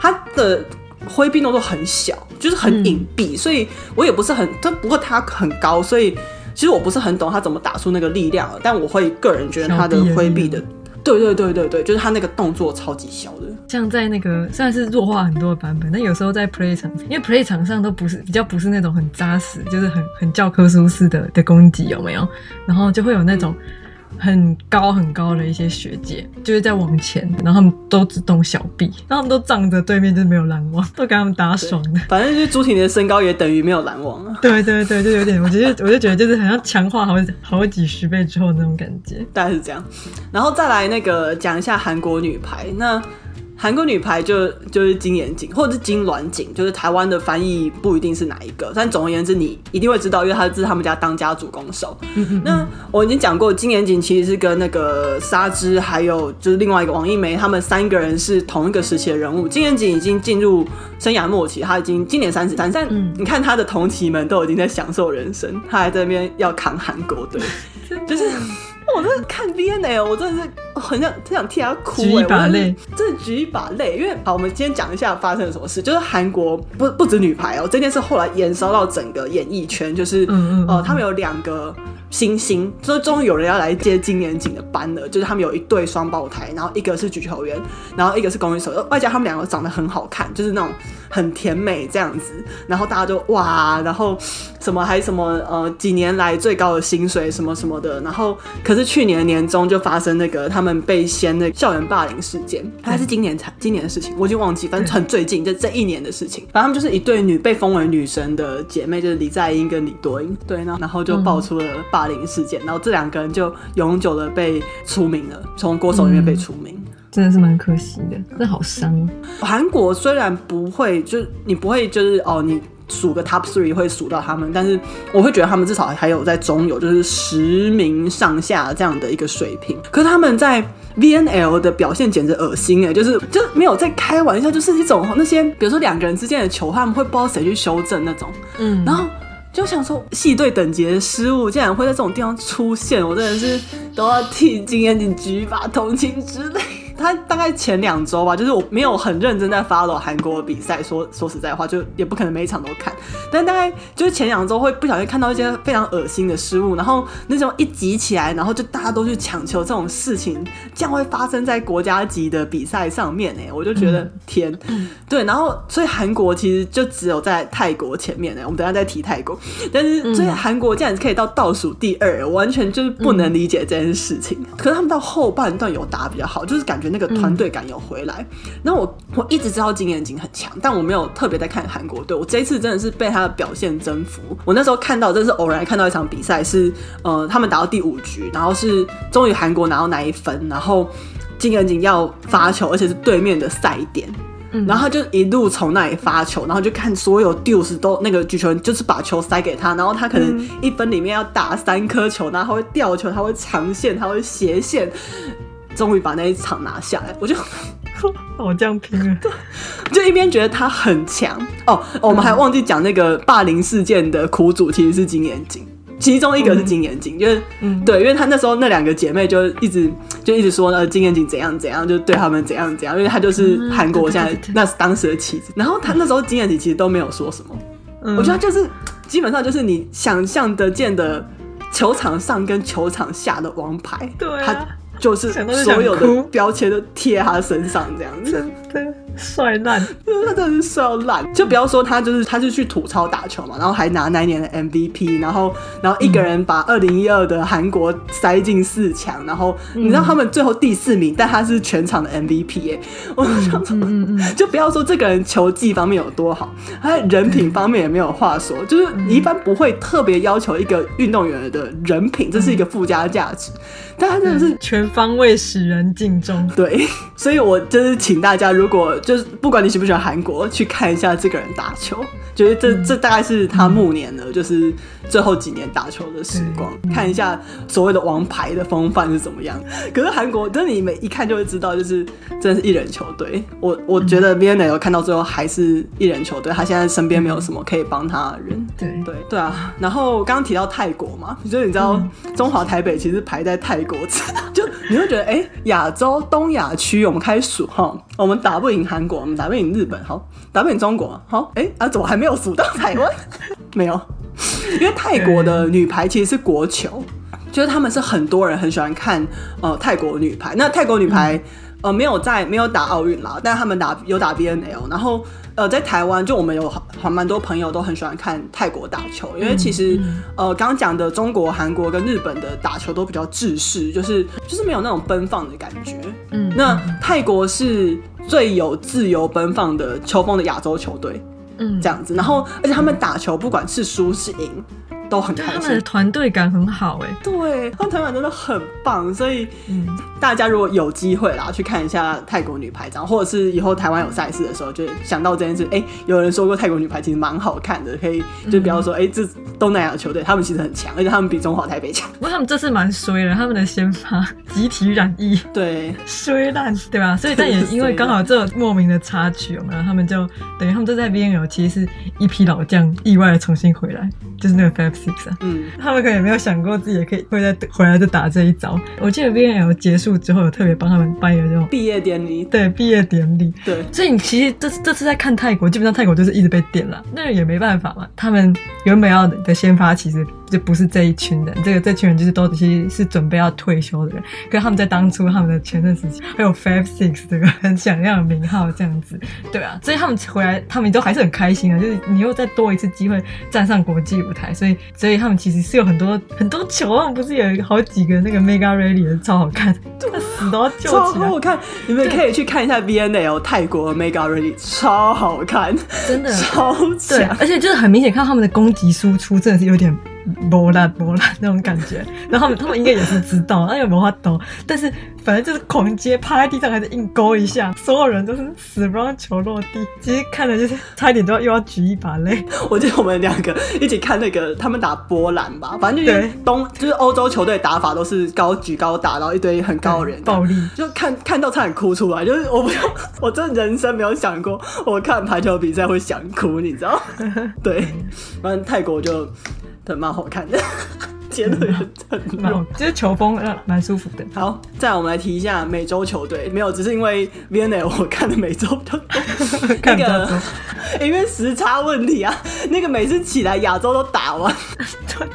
她的挥臂动作很小，就是很隐蔽，嗯、所以我也不是很，但不过它很高，所以。其实我不是很懂他怎么打出那个力量，但我会个人觉得他的挥臂的，对对对对对，就是他那个动作超级小的。像在那个虽然是弱化很多的版本，但有时候在 play 场，因为 play 场上都不是比较不是那种很扎实，就是很很教科书式的的攻击有没有？然后就会有那种。嗯很高很高的一些学姐，就是在往前，然后他们都只动小臂，然后他们都仗着对面就是没有拦网，都给他们打爽的。反正就是朱婷的身高也等于没有拦网啊。对对对，就有点，我觉得我就觉得就是好像强化好好几十倍之后那种感觉，大概是这样。然后再来那个讲一下韩国女排那。韩国女排就就是金妍锦，或者是金软锦，就是台湾的翻译不一定是哪一个，但总而言之，你一定会知道，因为她是他们家当家主攻手。那我已经讲过，金妍锦其实是跟那个沙织，还有就是另外一个王一梅，他们三个人是同一个时期的人物。金妍锦已经进入生涯末期，他已经今年三十三，但你看他的同期们都已经在享受人生，他还在那边要扛韩国队，就是。我真的看 VNL，我真的是很想很想替他哭，举一把泪，真的举一把泪。因为好，我们今天讲一下发生了什么事，就是韩国不不止女排哦，这件事后来延烧到整个演艺圈，就是嗯嗯嗯呃，他们有两个。星星，所以终于有人要来接金年锦的班了。就是他们有一对双胞胎，然后一个是举球员，然后一个是公益手，外加他们两个长得很好看，就是那种很甜美这样子。然后大家就哇，然后什么还什么呃几年来最高的薪水什么什么的。然后可是去年年中就发生那个他们被掀的校园霸凌事件，还是今年才今年的事情，我已经忘记，反正很最近，就这一年的事情。反正他们就是一对女被封为女神的姐妹，就是李在英跟李多英。对，然后就爆出了霸。霸凌事件，然后这两个人就永久的被除名了，从国手里面被除名，嗯、真的是蛮可惜的，真的好伤。韩国虽然不会，就你不会就是哦，你数个 top three 会数到他们，但是我会觉得他们至少还有在中游，就是十名上下这样的一个水平。可是他们在 VNL 的表现简直恶心哎，就是就没有在开玩笑，就是一种那些比如说两个人之间的球，他们会不知道谁去修正那种，嗯，然后。就想说，系队等级的失误竟然会在这种地方出现，我真的是都要替金妍锦举一把同情之泪。他大概前两周吧，就是我没有很认真在 follow 韩国的比赛，说说实在话，就也不可能每一场都看。但大概就是前两周会不小心看到一些非常恶心的失误，然后那种一集起来，然后就大家都去抢球，这种事情这样会发生在国家级的比赛上面哎，我就觉得天，对，然后所以韩国其实就只有在泰国前面哎，我们等下再提泰国，但是所以韩国竟然可以到倒数第二，完全就是不能理解这件事情。可是他们到后半段有打比较好，就是感觉。那个团队感有回来，那、嗯、我我一直知道金妍锦很强，但我没有特别在看韩国队。我这一次真的是被他的表现征服。我那时候看到，真是偶然看到一场比赛，是呃他们打到第五局，然后是终于韩国拿到那一分，然后金妍锦要发球，而且是对面的赛点，嗯、然后他就一路从那里发球，然后就看所有 deuce 都那个举球人就是把球塞给他，然后他可能一分里面要打三颗球，然后他会吊球，他会长线，他会斜线。终于把那一场拿下来，我就我这样拼了，就一边觉得他很强。哦，哦，我们还忘记讲那个霸凌事件的苦主其实是金眼睛，其中一个是金眼睛，嗯、就是、嗯、对，因为他那时候那两个姐妹就一直就一直说呃金眼睛怎样怎样，就对他们怎样怎样，因为他就是韩国现在那是当时的棋子，然后他那时候金眼睛其实都没有说什么，嗯、我觉得就是基本上就是你想象得见的球场上跟球场下的王牌，对、啊。就是所有的标签都贴他身上，这样子。真的，帅烂，他真的是帅到烂。就不要说他就是他就去吐槽打球嘛，然后还拿那一年的 MVP，然后然后一个人把二零一二的韩国塞进四强，然后你知道他们最后第四名，但他是全场的 MVP 耶。我想说，就不要说这个人球技方面有多好，他人品方面也没有话说，就是你一般不会特别要求一个运动员的人品，这是一个附加价值。但他真的是全方位使人敬重，对，所以我就是请大家，如果就是不管你喜不喜欢韩国，去看一下这个人打球，觉得这这大概是他暮年的，就是最后几年打球的时光，看一下所谓的王牌的风范是怎么样。可是韩国，真的你每一看就会知道，就是真的是一人球队。我我觉得 VNL 看到最后还是一人球队，他现在身边没有什么可以帮他的人。对对对啊，然后刚刚提到泰国嘛，就是你知道中华台北其实排在泰国。就你会觉得，哎、欸，亚洲东亚区，我们开始数哈，我们打不赢韩国，我们打不赢日本，好，打不赢中国，好，哎、欸，啊，怎么还没有数到台湾？没有，因为泰国的女排其实是国球，就是他们是很多人很喜欢看呃泰国女排。那泰国女排、嗯、呃没有在没有打奥运啦，但他们打有打 BNL，然后。呃，在台湾，就我们有还蛮多朋友都很喜欢看泰国打球，因为其实，嗯、呃，刚刚讲的中国、韩国跟日本的打球都比较制式，就是就是没有那种奔放的感觉。嗯，那泰国是最有自由奔放的球风的亚洲球队，嗯，这样子。然后，而且他们打球不管是输是赢。都很开心，他们的团队感很好哎，对，他们团队感真的很棒，所以嗯，大家如果有机会啦，去看一下泰国女排，这样，或者是以后台湾有赛事的时候，就想到这件事，哎、欸，有人说过泰国女排其实蛮好看的，可以就比方说，哎、欸，这东南亚球队他们其实很强，而且他们比中华台北强。不 过他们这次蛮衰的，他们的先发集体染疫，对，衰烂，对吧？所以但也因为刚好这莫名的插曲，然后？他们就等于他们这在 B N L 其实是一批老将意外的重新回来，就是那个 Five。嗯，他们可能也没有想过自己也可以会再回来再打这一招。我记得 VNL 结束之后，有特别帮他们办一个这种毕业典礼，对，毕业典礼，对。所以你其实这这次在看泰国，基本上泰国就是一直被点了，那也没办法嘛。他们原本要的先发其实就不是这一群人，这个这群人就是都其实是准备要退休的人。可是他们在当初他们的全盛时期，还有 Five Six 这个很响亮的名号这样子，对啊。所以他们回来，他们都还是很开心的，就是你又再多一次机会站上国际舞台，所以所以他们其实是有很多很多球，他们不是有好几个那个 Mega Rally 的超好看，真的死都要救起来。超好看，你们可以去看一下 VNL 泰国 Mega Rally，超好看，真的超强。而且就是很明显看到他们的攻击输出真的是有点。波澜波澜那种感觉，然后他们他们应该也是知道，那有没有法懂？但是反正就是狂接，趴在地上还是硬勾一下，所有人都是死不让球落地。其实看的就是差一点都要又要举一把泪。我记得我们两个一起看那个他们打波兰吧，反正就是东就是欧洲球队打法都是高举高打，然后一堆很高的人暴力，就看看到差点哭出来。就是 我不我真的人生没有想过我看排球比赛会想哭，你知道？对，反正泰国就。对，蛮好看的，接的也很蛮，其实球风呃蛮舒服的。好，再来我们来提一下美洲球队，没有，只是因为 VNL 我看的美洲比较多，看比较多，因为时差问题啊，那个每次起来亚洲都打完，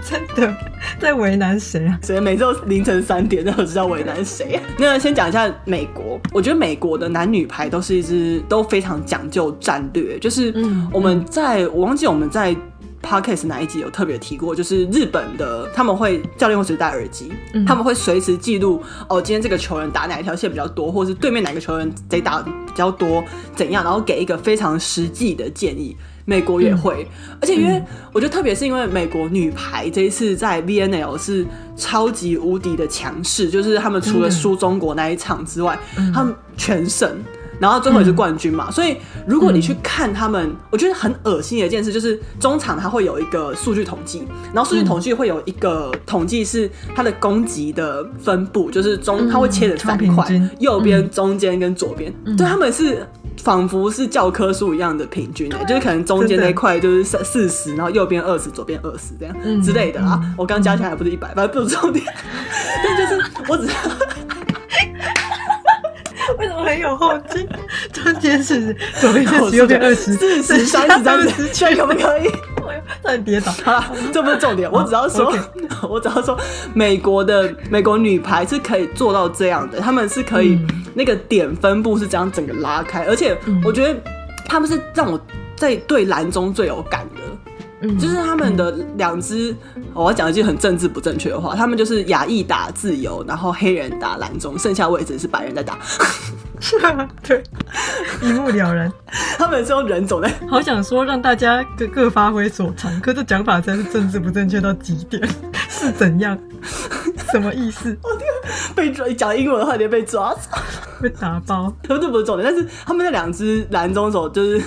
真的在为难谁啊？谁？每周凌晨三点，那我知道为难谁啊？那先讲一下美国，我觉得美国的男女排都是一支都非常讲究战略，就是我们在、嗯、我忘记我们在。Podcast 哪一集有特别提过？就是日本的他们会教练会随时戴耳机，嗯、他们会随时记录哦，今天这个球员打哪一条线比较多，或是对面哪个球员谁打比较多，怎样，然后给一个非常实际的建议。美国也会，嗯、而且因为我觉得特别是因为美国女排这一次在 VNL 是超级无敌的强势，就是他们除了输中国那一场之外，嗯、他们全胜。然后最后也是冠军嘛，嗯、所以如果你去看他们，嗯、我觉得很恶心的一件事就是中场它会有一个数据统计，然后数据统计会有一个统计是它的攻击的分布，就是中它会切成三块，右边、中间跟左边，对、嗯、他们是仿佛是教科书一样的平均的，就是可能中间那块就是四四十，然后右边二十，左边二十这样、嗯、之类的啊。我刚加起来还不是一百，反正不是重点，但就是我只。为什么很有后劲？中间是左边四十，右边 二十，四十、三十、三十，圈可不可以？差点跌倒。好了，这不是重点，我只要说，我只要说，美国的美国女排是可以做到这样的，他们是可以那个点分布是这样整个拉开，而且我觉得他们是让我在对篮中最有感的。嗯，就是他们的两支，嗯、我要讲一句很政治不正确的话，他们就是亚裔打自由，然后黑人打蓝中，剩下位置是白人在打。对，一目了然。他们是用人走的，好想说让大家各各发挥所长，可这讲法真是政治不正确到极点，是怎样？什么意思？我被抓讲英文的话，你被抓被打包。他们这不是重点，但是他们那两只蓝中手就是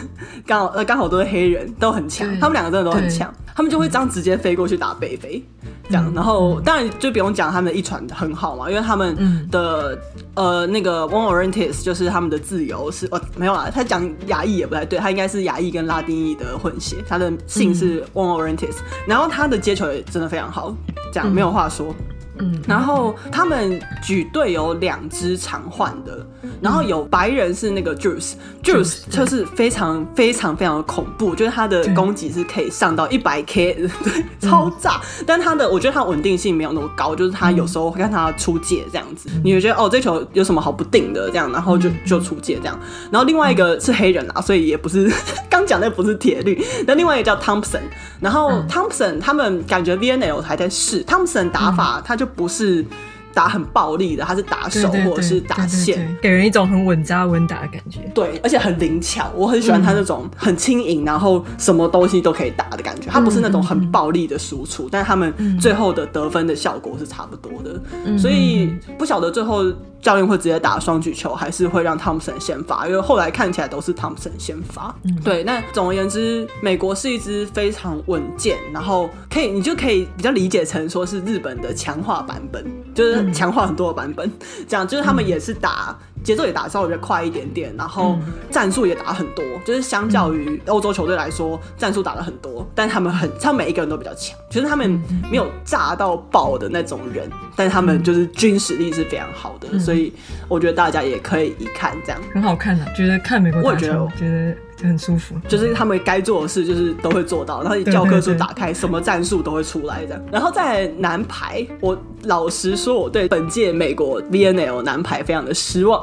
刚好呃刚好都是黑人，都很强。他们两个真的都很强，他们就会这样直接飞过去打北非。这样，然后当然就不用讲他们的一传很好嘛，因为他们的、嗯、呃那个 one orientis 就是他们的自由是哦没有啦，他讲亚裔也不太对，他应该是亚裔跟拉丁裔的混血，他的姓是 one orientis，然后他的接球也真的非常好，这样没有话说。嗯，然后他们举队有两支常换的，然后有白人是那个 Juice，Juice 就是非常非常非常的恐怖，就是他的攻击是可以上到一百 K，对，超炸。但他的我觉得他稳定性没有那么高，就是他有时候会看他出界这样子，你会觉得哦这球有什么好不定的这样，然后就就出界这样。然后另外一个是黑人啊，所以也不是 刚讲那不是铁律。那另外一个叫 Thompson，然后 Thompson 他们感觉 VNL 还在试 Thompson 打法，他就。不是打很暴力的，他是打手或者是打线，给人一种很稳扎稳打的感觉。对，而且很灵巧，我很喜欢他那种很轻盈，然后什么东西都可以打的感觉。他不是那种很暴力的输出，但他们最后的得分的效果是差不多的。所以不晓得最后。教练会直接打双举球，还是会让汤普森先发？因为后来看起来都是汤普森先发。嗯、对，那总而言之，美国是一支非常稳健，然后可以你就可以比较理解成说是日本的强化版本，就是强化很多的版本。嗯、这样就是他们也是打。节奏也打稍微比较快一点点，然后战术也打很多，嗯、就是相较于欧洲球队来说，战术打了很多，但他们很，他们每一个人都比较强，就是他们没有炸到爆的那种人，但他们就是军实力是非常好的，嗯、所以我觉得大家也可以一看这样，很好看啊，觉得看美国打球，我觉得。很舒服，就是他们该做的事就是都会做到，然后你教科书打开，什么战术都会出来的。然后在男排，我老实说，我对本届美国 VNL 男排非常的失望，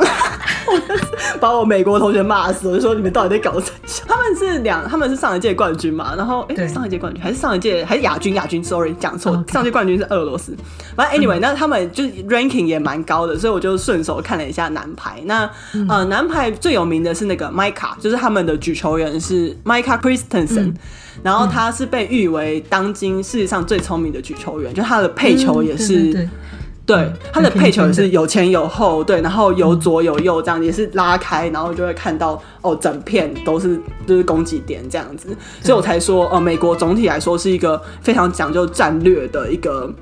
把我美国同学骂死，我就说你们到底在搞什么？他们是两，他们是上一届冠军嘛，然后哎，上一届冠军还是上一届还是亚军？亚军，sorry，讲错上届冠军是俄罗斯。反正 anyway，、嗯、那他们就是 ranking 也蛮高的，所以我就顺手看了一下男排。那、嗯、呃，男排最有名的是那个 Micah，就是他们的。举球员是 Micah Christensen，、嗯、然后他是被誉为当今世界上最聪明的举球员，嗯、就他的配球也是，嗯、对，对，对，对他的配球也是有前有后，对，然后有左有右这样，也是拉开，然后就会看到哦，整片都是就是攻击点这样子，所以我才说，呃，美国总体来说是一个非常讲究战略的一个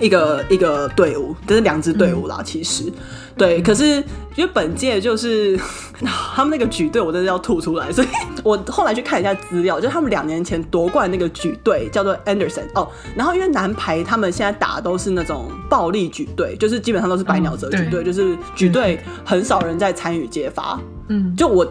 一个一个队伍，就是两支队伍啦，嗯、其实。对，可是因为本届就是 他们那个举队，我真的要吐出来。所以 我后来去看一下资料，就是他们两年前夺冠那个举队叫做 Anderson 哦。然后因为男排他们现在打的都是那种暴力举队，就是基本上都是白鸟泽举队，就是举队很少人在参与接发。嗯，就我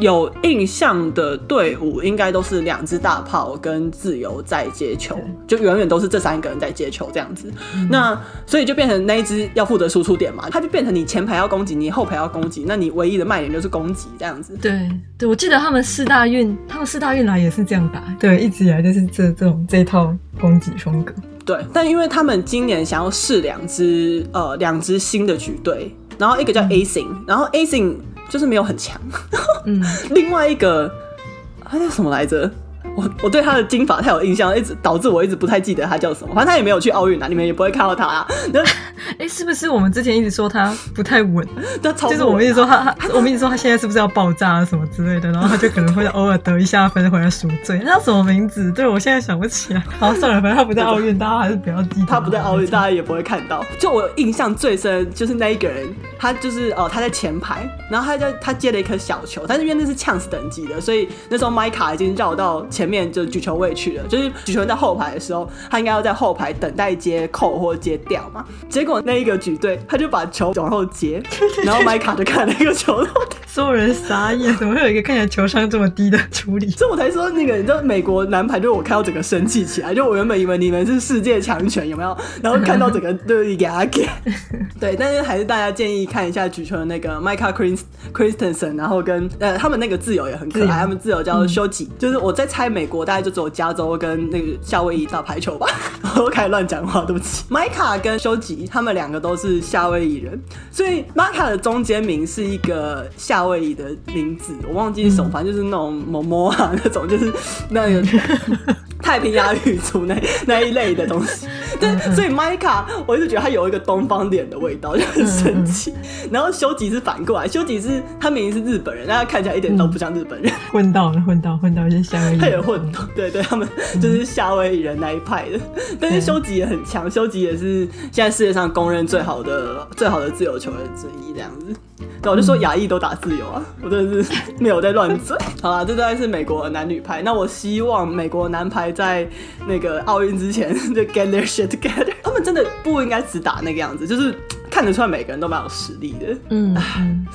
有印象的队伍，应该都是两只大炮跟自由在接球，就远远都是这三个人在接球这样子。那所以就变成那一只要负责输出点嘛，他就变成你前排要攻击，你后排要攻击，那你唯一的卖点就是攻击这样子。对对，我记得他们四大运，他们四大运来也是这样打，对，一直以来就是这这种这套攻击风格。对，但因为他们今年想要试两支呃两支新的局队，然后一个叫 Asing，然后 Asing。就是没有很强，嗯，另外一个他叫什么来着？我我对他的金发太有印象，一直导致我一直不太记得他叫什么。反正他也没有去奥运啊，你们也不会看到他啊。哎、欸，是不是我们之前一直说他不太稳？他就是我们一直说他，他我们一直说他现在是不是要爆炸啊什么之类的？然后他就可能会偶尔得一下分回来赎罪。他叫什么名字？对，我现在想不起来。好，算了，反正他不在奥运，大家还是不要记得。他不在奥运，大家也不会看到。就我印象最深就是那一个人，他就是哦，他在前排，然后他在他接了一颗小球，但是因为那是呛死等级的，所以那时候麦卡已经绕到前面就举球位去了。就是举球员在后排的时候，他应该要在后排等待接扣或接掉嘛。结果那一个举队，他就把球往后接，然后麦卡就看那个球，所有人傻眼，怎么会有一个看起来球商这么低的处理？所以我才说那个，你知道美国男排，就我看到整个生气起来，就我原本以为你们是世界强权，有没有？然后看到整个都给他给。对，但是还是大家建议看一下举球的那个 Micah Christensen，然后跟呃他们那个自由也很可爱，他们自由叫修吉，就是我在猜美国大概就只有加州跟那个夏威夷打排球吧。我开始乱讲话，对不起。Micah 跟修吉他们两个都是夏威夷人，所以 Micah 的中间名是一个夏威夷的名字，我忘记是什么，反正就是那种某某啊那种，就是 那个 太平洋语族那那一类的东西。对，所以 Micah 我一直觉得他有一个东方脸的味道，就很神奇。然后修吉是反过来，修吉是他明明是日本人，但他看起来一点都不像日本人，混到了，混到混到一些夏威夷，他也混到，对对，他们就是夏威夷人那一派的。但是修吉也很强，修吉也是现在世界上公认最好的最好的自由球员之一，这样子。对，我就说亚裔都打有啊，我真的是没有在乱嘴。好啦，这大概是美国男女排。那我希望美国男排在那个奥运之前就 get their shit together。他们真的不应该只打那个样子，就是看得出来每个人都蛮有实力的。嗯，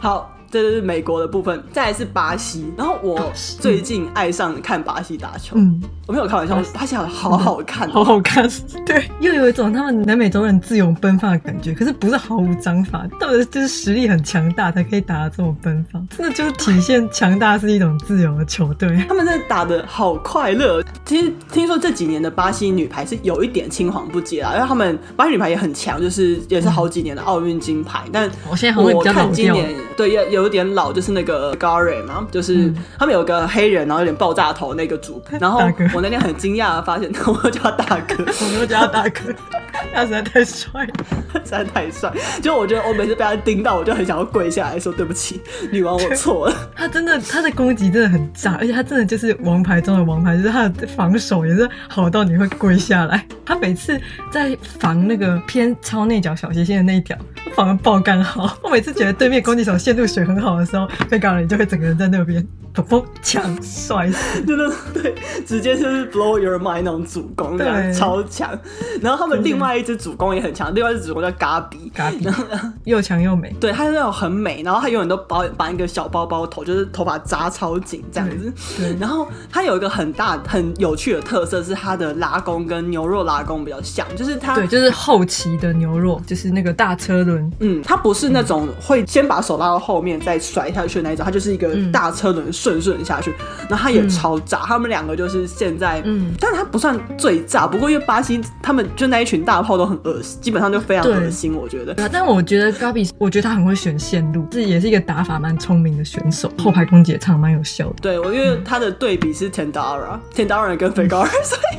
好。这就是美国的部分，再来是巴西。然后我最近爱上看巴西打球，嗯，我没有开玩笑，巴西好好好看，好好看。对，又有一种他们南美洲人自由奔放的感觉，可是不是毫无章法，到底就是实力很强大才可以打得这么奔放，真的就是体现强大是一种自由的球队。他们真的打的好快乐。其实听说这几年的巴西女排是有一点青黄不接啦，因为他们巴西女排也很强，就是也是好几年的奥运金牌。但我现在我看今年对要有。有点老，就是那个 Gary 嘛，就是他们有个黑人，然后有点爆炸头那个主。然后我那天很惊讶的发现，我叫他大哥，我叫他大哥，他实在太帅，实在太帅。就我觉得我每次被他盯到，我就很想要跪下来说对不起，女王，我错了。他真的，他的攻击真的很炸，而且他真的就是王牌中的王牌，就是他的防守也是好到你会跪下来。他每次在防那个偏超内角小斜线的那一条，show. 防的爆干好。我每次觉得对面攻击手陷入水很好的时候，被告人就会整个人在那边砰砰抢帅死，真的对，直接就是 blow your mind 那种主攻，对，超强。然后他们另外一只主攻也很强，另外一只主攻叫嘎比，嘎比 又强又美，对，他是那种很美，然后他永远都包绑一个小包包头，就是头发扎超紧这样子。对，然后他有一个很大很有趣的特色是他的拉弓跟牛肉拉弓比较像，就是他对，就是后期的牛肉，就是那个大车轮，嗯，他不是那种会先把手拉到后面再甩下去的那一种，他就是一个大车轮顺顺下去，然后他也超炸。他们两个就是现在，嗯，但是他不算最炸，不过因为巴西他们就那一群大炮都很恶心，基本上就非常恶心，我觉得。但我觉得 Gabi，我觉得他很会选线路，这也是一个打法蛮聪明的选手，后排攻击也唱蛮有效的。对，我因为他的对比是 Tendara，Tendara 跟 Fegari，所以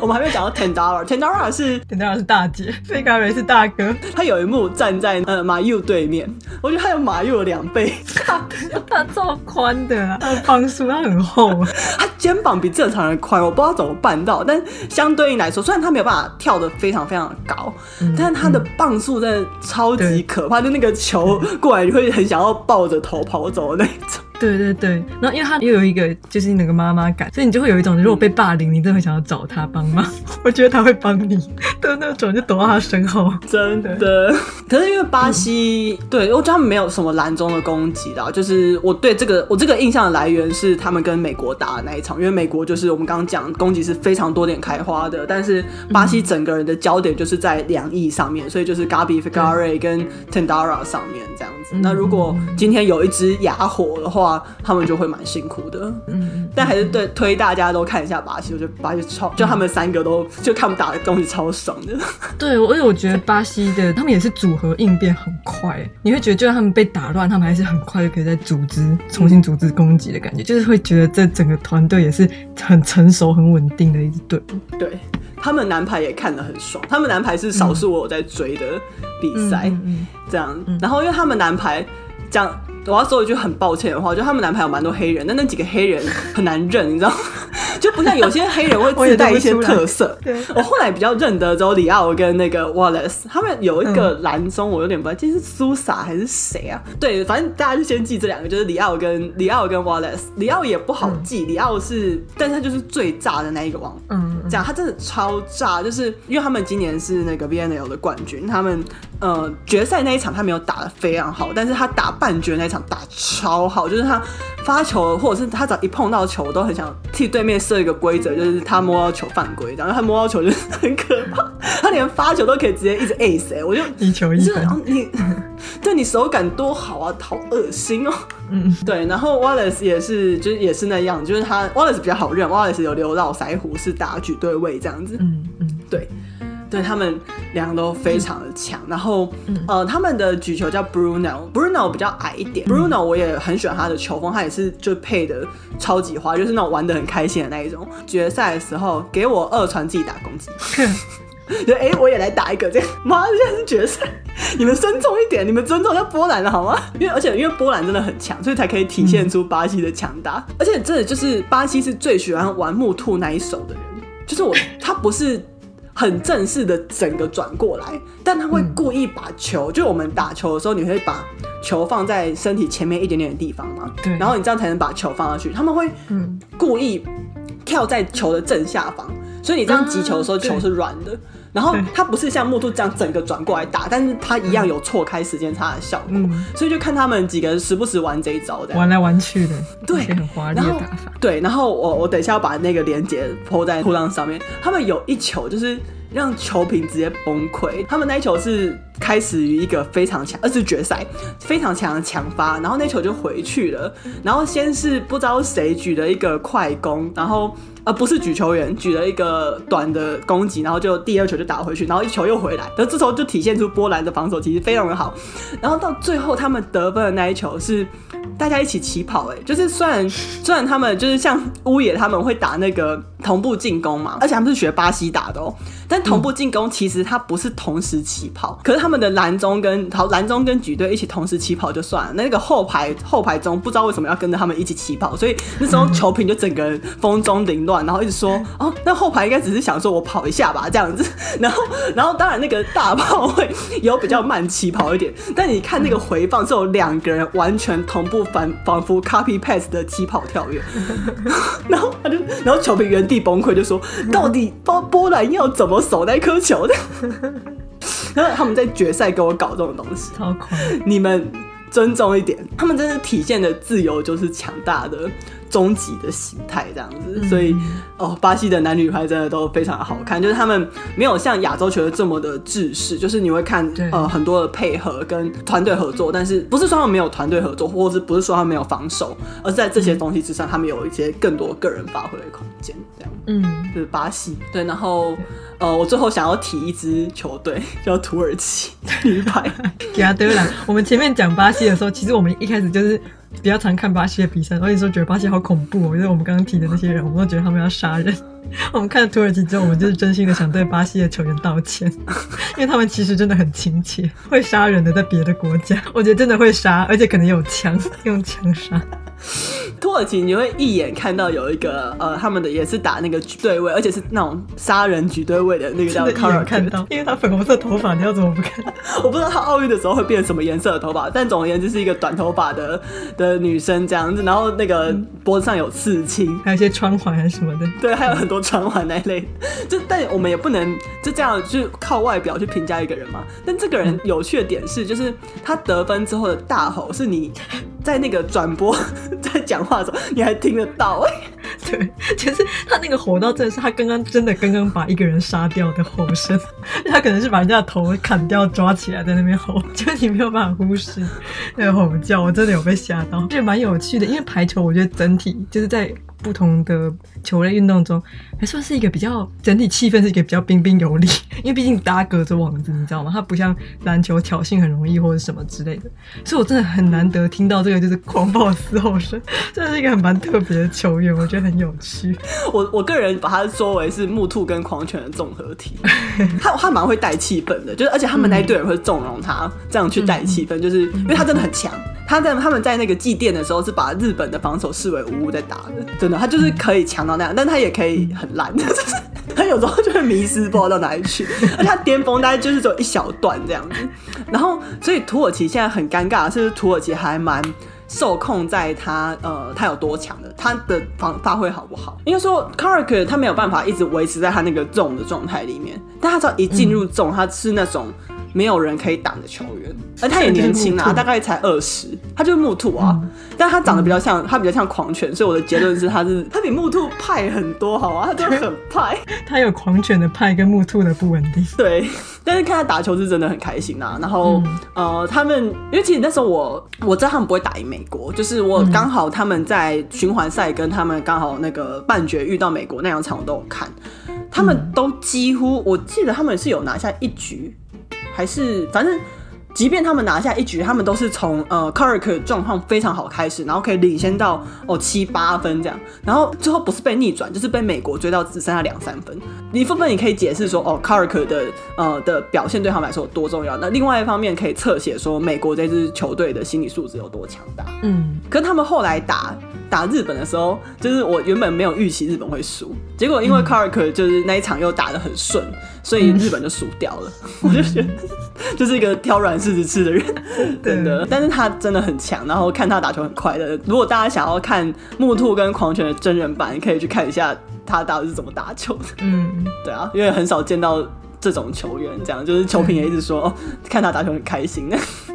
我们还没有讲到 Tendara，Tendara 是 Tendara 是大姐，Fegari 是大哥。他有一幕站在呃马佑对面，我觉得他有马佑的两倍。他他超宽的啊，他的磅数他很厚，他肩膀比正常人宽，我不知道怎么办到。但相对应来说，虽然他没有办法跳得非常非常的高，嗯、但是他的磅数真的超级可怕，对就那个球过来，你会很想要抱着头跑走的那种。对对对，然后因为他又有一个就是那个妈妈感，所以你就会有一种如果被霸凌，你真的会想要找他帮忙。我觉得他会帮你，的那种就躲到他身后，真的。对可是因为巴西，嗯、对我觉得他们没有什么蓝中的攻击的，就是我对这个我这个印象的来源是他们跟美国打的那一场，因为美国就是我们刚刚讲攻击是非常多点开花的，但是巴西整个人的焦点就是在两翼上面，所以就是 Gabi Fegari 跟 Tendara 上面这样子。嗯、那如果今天有一只哑火的话，他们就会蛮辛苦的，嗯，但还是对推大家都看一下巴西，我觉得巴西超，就他们三个都就他们打的东西超爽的。对，我我觉得巴西的他们也是组合应变很快，你会觉得就算他们被打乱，他们还是很快就可以再组织重新组织攻击的感觉，就是会觉得这整个团队也是很成熟、很稳定的一支队伍。对，他们男排也看得很爽，他们男排是少数我有在追的比赛，嗯、这样，然后因为他们男排这样。我要说一句很抱歉的话，就他们男排有蛮多黑人，但那几个黑人很难认，你知道吗？就不像有些黑人会 自带一些特色。我，我后来比较认得之后，里奥跟那个 Wallace，他们有一个蓝中，我有点不知道这是苏萨还是谁啊？对，反正大家就先记这两个，就是里奥跟里奥跟 Wallace。里奥也不好记，里奥是，但是他就是最炸的那一个王。嗯。这样，他真的超炸，就是因为他们今年是那个 VNL 的冠军，他们呃决赛那一场他没有打得非常好，但是他打半决那一场打超好，就是他发球或者是他只要一碰到球，我都很想替对面设一个规则，就是他摸到球犯规，然后他摸到球就是很可怕，他连发球都可以直接一直 ace，欸，我就一球一分，你对你手感多好啊，好恶心哦。嗯，对，然后 Wallace 也是，就是也是那样，就是他 Wallace 比较好认，Wallace 有留络腮胡，是打举对位这样子。嗯嗯，对，对他们两个都非常的强。然后，呃，他们的举球叫 Bruno，Bruno 比较矮一点。Bruno 我也很喜欢他的球风，他也是就配的超级花，就是那种玩的很开心的那一种。决赛的时候给我二传自己打攻击。就，哎，我也来打一个这样。妈，现在是决赛，你们尊重一点，你们尊重一下波兰的好吗？因为而且因为波兰真的很强，所以才可以体现出巴西的强大。嗯、而且真的就是巴西是最喜欢玩木兔那一手的人，就是我，他不是很正式的整个转过来，但他会故意把球，嗯、就我们打球的时候，你会把球放在身体前面一点点的地方嘛？对，然后你这样才能把球放上去。他们会故意跳在球的正下方，所以你这样击球的时候，嗯、球是软的。然后它不是像木兔这样整个转过来打，但是它一样有错开时间差的效果，嗯、所以就看他们几个时不时玩这一招的，玩来玩去的，对，很华丽的打法。对，然后我我等一下要把那个连接 po 在裤浪上面。他们有一球就是让球评直接崩溃，他们那一球是开始于一个非常强，而是决赛非常强的强发，然后那球就回去了，然后先是不知道谁举了一个快攻，然后。而不是举球员举了一个短的攻击，然后就第二球就打回去，然后一球又回来，然后这时候就体现出波兰的防守其实非常的好。然后到最后他们得分的那一球是大家一起起跑，哎，就是虽然虽然他们就是像乌野他们会打那个同步进攻嘛，而且他们是学巴西打的哦，但同步进攻其实他不是同时起跑，可是他们的蓝中跟好蓝中跟举队一起同时起跑就算了，那个后排后排中不知道为什么要跟着他们一起起跑，所以那时候球评就整个人风中凌乱。然后一直说哦，那后排应该只是想说我跑一下吧，这样子。然后，然后当然那个大炮会有比较慢起跑一点，但你看那个回放，是有两个人完全同步反，仿佛 copy paste 的起跑跳跃。然后他就，然后球评原地崩溃，就说到底波波兰要怎么守那颗球的？然 后他们在决赛给我搞这种东西，超快，你们尊重一点，他们真的体现的自由就是强大的。终极的形态这样子，所以哦，巴西的男女排真的都非常的好看，就是他们没有像亚洲球队这么的制式，就是你会看呃很多的配合跟团队合作，但是不是说他们没有团队合作，或者是不是说他们没有防守，而是在这些东西之上，他们有一些更多个人发挥的空间，这样，嗯，就是巴西。对，然后呃，我最后想要提一支球队叫土耳其 女排，给他得了。我们前面讲巴西的时候，其实我们一开始就是。比较常看巴西的比赛，所以说觉得巴西好恐怖哦，就是我们刚刚提的那些人，我们都觉得他们要杀人。我们看了土耳其之后，我们就是真心的想对巴西的球员道歉，因为他们其实真的很亲切，会杀人的，在别的国家，我觉得真的会杀，而且可能有枪，用枪杀。土耳其你会一眼看到有一个呃，他们的也是打那个举对位，而且是那种杀人举对位的那个叫卡尔看到，因为他粉红色头发，你要怎么不看？我不知道他奥运的时候会变什么颜色的头发，但总而言之是一个短头发的的女生这样子，然后那个脖子上有刺青，还有一些穿环还是什么的，对，还有很多穿环那一类。就但我们也不能就这样去靠外表去评价一个人嘛。但这个人有趣的点是，就是他得分之后的大吼是你在那个转播 在讲话的时候，你还听得到、对，其实他那个吼到真的是他刚刚真的刚刚把一个人杀掉的吼声，他可能是把人家的头砍掉抓起来在那边吼，就你没有办法忽视那个吼叫，我真的有被吓到，这蛮有趣的。因为排球，我觉得整体就是在。不同的球类运动中，还算是一个比较整体气氛是一个比较彬彬有礼，因为毕竟大家隔着网子，你知道吗？它不像篮球挑衅很容易或者什么之类的，所以我真的很难得听到这个就是狂暴嘶吼声，这是一个很蛮特别的球员，我觉得很有趣。我我个人把它说为是木兔跟狂犬的综合体，他他蛮会带气氛的，就是而且他们那一队人会纵容他这样去带气氛，就是因为他真的很强。他在他们在那个祭奠的时候是把日本的防守视为无物在打的，真的，他就是可以强到那样，但他也可以很烂，就 是他有时候就会迷失，不知道到哪里去。而他巅峰大概就是只有一小段这样子。然后，所以土耳其现在很尴尬，是土耳其还蛮受控在他呃他有多强的，他的防发挥好不好？应该说 Karak 他没有办法一直维持在他那个重的状态里面，但他只要一进入重他是那种。没有人可以挡的球员，而他也年轻啊，大概才二十，他就是木兔啊，嗯、但他长得比较像，他比较像狂犬，所以我的结论是他是 他比木兔派很多，好啊，他真的很派，他有狂犬的派跟木兔的不稳定，对，但是看他打球是真的很开心啊，然后、嗯、呃，他们因为其实那时候我我知道他们不会打赢美国，就是我刚好他们在循环赛跟他们刚好那个半决遇到美国那两场我都有看，他们都几乎我记得他们是有拿下一局。还是反正，即便他们拿下一局，他们都是从呃 Karak 状况非常好开始，然后可以领先到哦七八分这样，然后最后不是被逆转，就是被美国追到只剩下两三分。一部分你可以解释说哦 Karak 的呃的表现对他们来说有多重要，那另外一方面可以侧写说美国这支球队的心理素质有多强大。嗯，可是他们后来打。打日本的时候，就是我原本没有预期日本会输，结果因为 Karak 就是那一场又打得很顺，所以日本就输掉了。我就觉得 就是一个挑软柿子吃的人，真的。但是他真的很强，然后看他打球很快乐。如果大家想要看木兔跟狂犬的真人版，可以去看一下他到底是怎么打球的。嗯，对啊，因为很少见到。这种球员，这样就是球评也一直说，哦，看他打球很开心。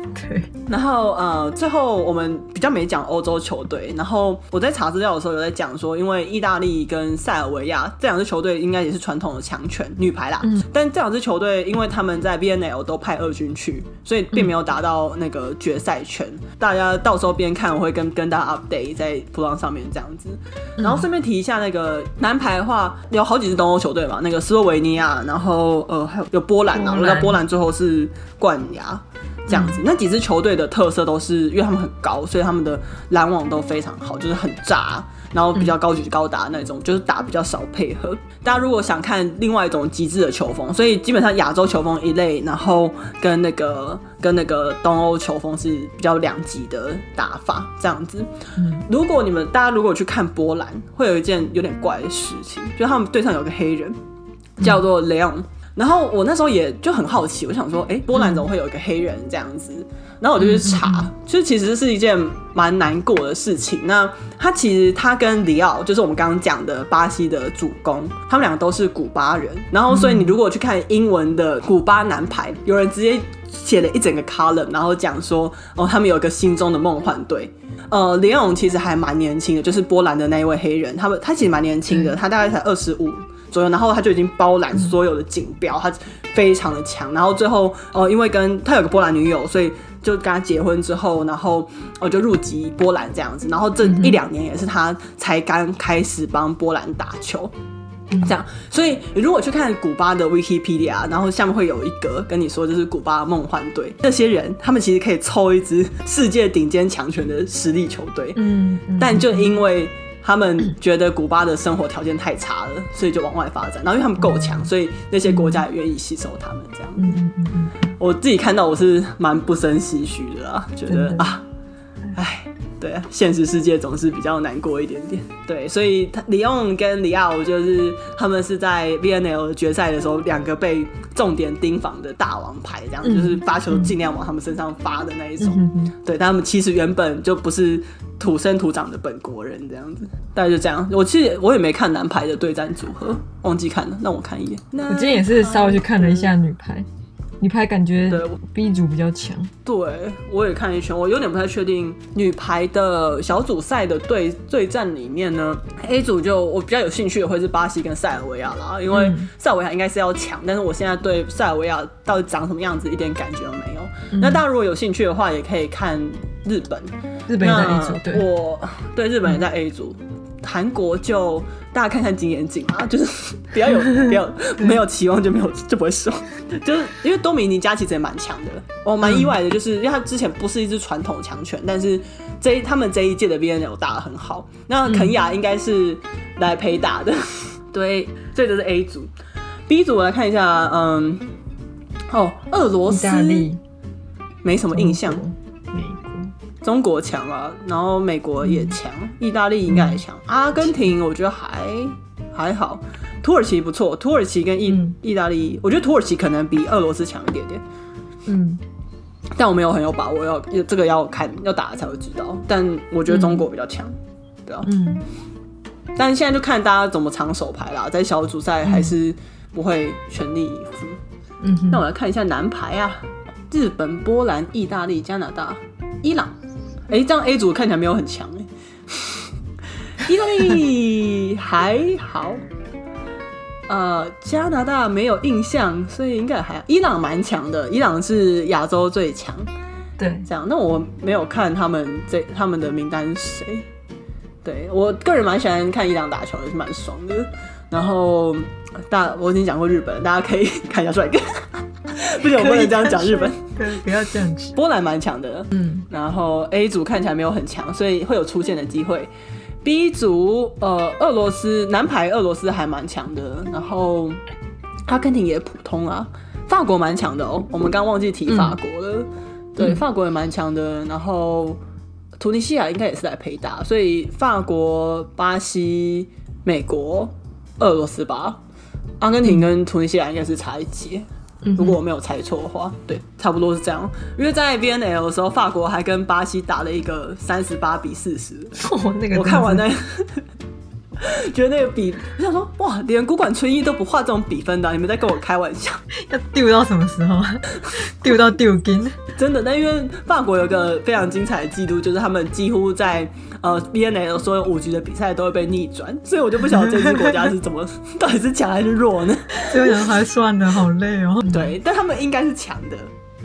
对，然后呃，最后我们比较没讲欧洲球队，然后我在查资料的时候有在讲说，因为意大利跟塞尔维亚这两支球队应该也是传统的强权女排啦，嗯、但这两支球队因为他们在 BNL 都派二军去，所以并没有达到那个决赛圈。嗯、大家到时候边看我会跟跟大家 update 在噗浪上面这样子，然后顺便提一下那个男排的话，有好几支东欧球队嘛，那个斯洛维尼亚，然后。呃，还有有波兰啊，那波兰最后是冠亚这样子。嗯、那几支球队的特色都是，因为他们很高，所以他们的拦网都非常好，就是很炸，然后比较高举高打那种，嗯、就是打比较少配合。大家如果想看另外一种极致的球风，所以基本上亚洲球风一类，然后跟那个跟那个东欧球风是比较两极的打法这样子。嗯、如果你们大家如果去看波兰，会有一件有点怪的事情，就他们队上有个黑人叫做雷昂。嗯然后我那时候也就很好奇，我想说，哎、欸，波兰怎么会有一个黑人这样子？然后我就去查，就其实是一件蛮难过的事情。那他其实他跟里奥，就是我们刚刚讲的巴西的主攻，他们两个都是古巴人。然后所以你如果去看英文的古巴男排，有人直接写了一整个 column，然后讲说，哦，他们有一个心中的梦幻队。呃，里奥其实还蛮年轻的，就是波兰的那一位黑人，他们他其实蛮年轻的，他大概才二十五。左右，然后他就已经包揽所有的锦标，他非常的强。然后最后，呃，因为跟他有个波兰女友，所以就跟他结婚之后，然后呃就入籍波兰这样子。然后这一两年也是他才刚开始帮波兰打球，这样。所以如果去看古巴的 Wikipedia，然后下面会有一个跟你说，就是古巴梦幻队，这些人他们其实可以凑一支世界顶尖强权的实力球队。嗯，但就因为。他们觉得古巴的生活条件太差了，所以就往外发展。然后因为他们够强，所以那些国家也愿意吸收他们。这样，嗯嗯嗯，我自己看到我是蛮不胜唏嘘的啦，觉得啊，唉。对啊，现实世界总是比较难过一点点。对，所以他里昂跟里奥就是他们是在 VNL 决赛的时候，两个被重点盯防的大王牌，这样、嗯、就是发球尽量往他们身上发的那一种。嗯、对，但他们其实原本就不是土生土长的本国人，这样子。大概就这样。我其实我也没看男排的对战组合，忘记看了，让我看一眼。我今天也是稍微去看了一下女排。女排感觉 B 组比较强，对，我也看一圈，我有点不太确定女排的小组赛的对对战里面呢，A 组就我比较有兴趣的会是巴西跟塞尔维亚啦，因为塞尔维亚应该是要强，但是我现在对塞尔维亚到底长什么样子一点感觉都没有。嗯、那大家如果有兴趣的话，也可以看日本，日本也在 A 组，对，我对日本也在 A 组。嗯韩国就大家看看金妍璟啊，就是不要有 不要没有期望就没有就不会输，就是因为多米尼加其实也蛮强的，我蛮意外的，就是因为他之前不是一支传统强权，但是这一他们这一届的 B N L 打的很好，那肯雅应该是来陪打的，嗯、对，这就是 A 组，B 组我来看一下，嗯，哦，俄罗斯没什么印象。中国强啊，然后美国也强，意大利应该也强，阿根廷我觉得还还好，土耳其不错，土耳其跟意意、嗯、大利，我觉得土耳其可能比俄罗斯强一点点。嗯，但我没有很有把握，要这个要看要打了才会知道。但我觉得中国比较强，嗯、对啊。嗯。但现在就看大家怎么长手牌啦，在小组赛还是不会全力以赴。嗯，那我来看一下男排啊，日本、波兰、意大利、加拿大、伊朗。哎、欸，这样 A 组看起来没有很强哎。意大利还好，呃，加拿大没有印象，所以应该还。伊朗蛮强的，伊朗是亚洲最强。对，这样。那我没有看他们这他们的名单是谁。对，我个人蛮喜欢看伊朗打球的，是蛮爽的。然后大我已经讲过日本，大家可以 看一下帅哥。不行，我不能这样讲日本。对，不要这样子。波兰蛮强的，嗯。然后 A 组看起来没有很强，所以会有出线的机会。B 组呃，俄罗斯男排俄罗斯还蛮强的，然后阿根廷也普通啊。法国蛮强的哦，我们刚忘记提法国了。嗯、对，嗯、法国也蛮强的，然后。突尼西亚应该也是来陪打，所以法国、巴西、美国、俄罗斯吧，阿根廷跟突尼西亚应该是差一截，嗯、如果我没有猜错的话，对，差不多是这样。因为在 VNL 的时候，法国还跟巴西打了一个三十八比四十，哦，那个我看完那。觉得那个比，我想说，哇，连古馆春一都不画这种比分的，啊，你们在跟我开玩笑？要丢到什么时候？丢到丢金？真的？那因为法国有个非常精彩的记录，就是他们几乎在呃 B N L 所有五局的比赛都会被逆转，所以我就不晓得这支国家是怎么，到底是强还是弱呢？这个还算的好累哦。对，但他们应该是强的。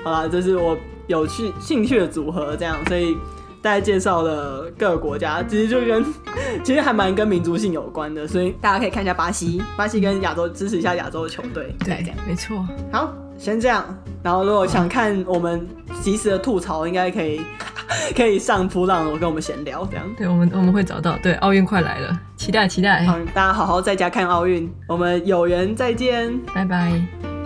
好啦，这是我有趣兴趣的组合，这样，所以。大概介绍了各个国家，其实就跟 其实还蛮跟民族性有关的，所以大家可以看一下巴西，巴西跟亚洲支持一下亚洲的球队，对，这样没错。好，先这样。然后如果想看我们及时的吐槽，应该可以 可以上噗浪，我跟我们闲聊这样。对，我们我们会找到。对，奥运快来了，期待期待。好，大家好好在家看奥运，我们有缘再见，拜拜。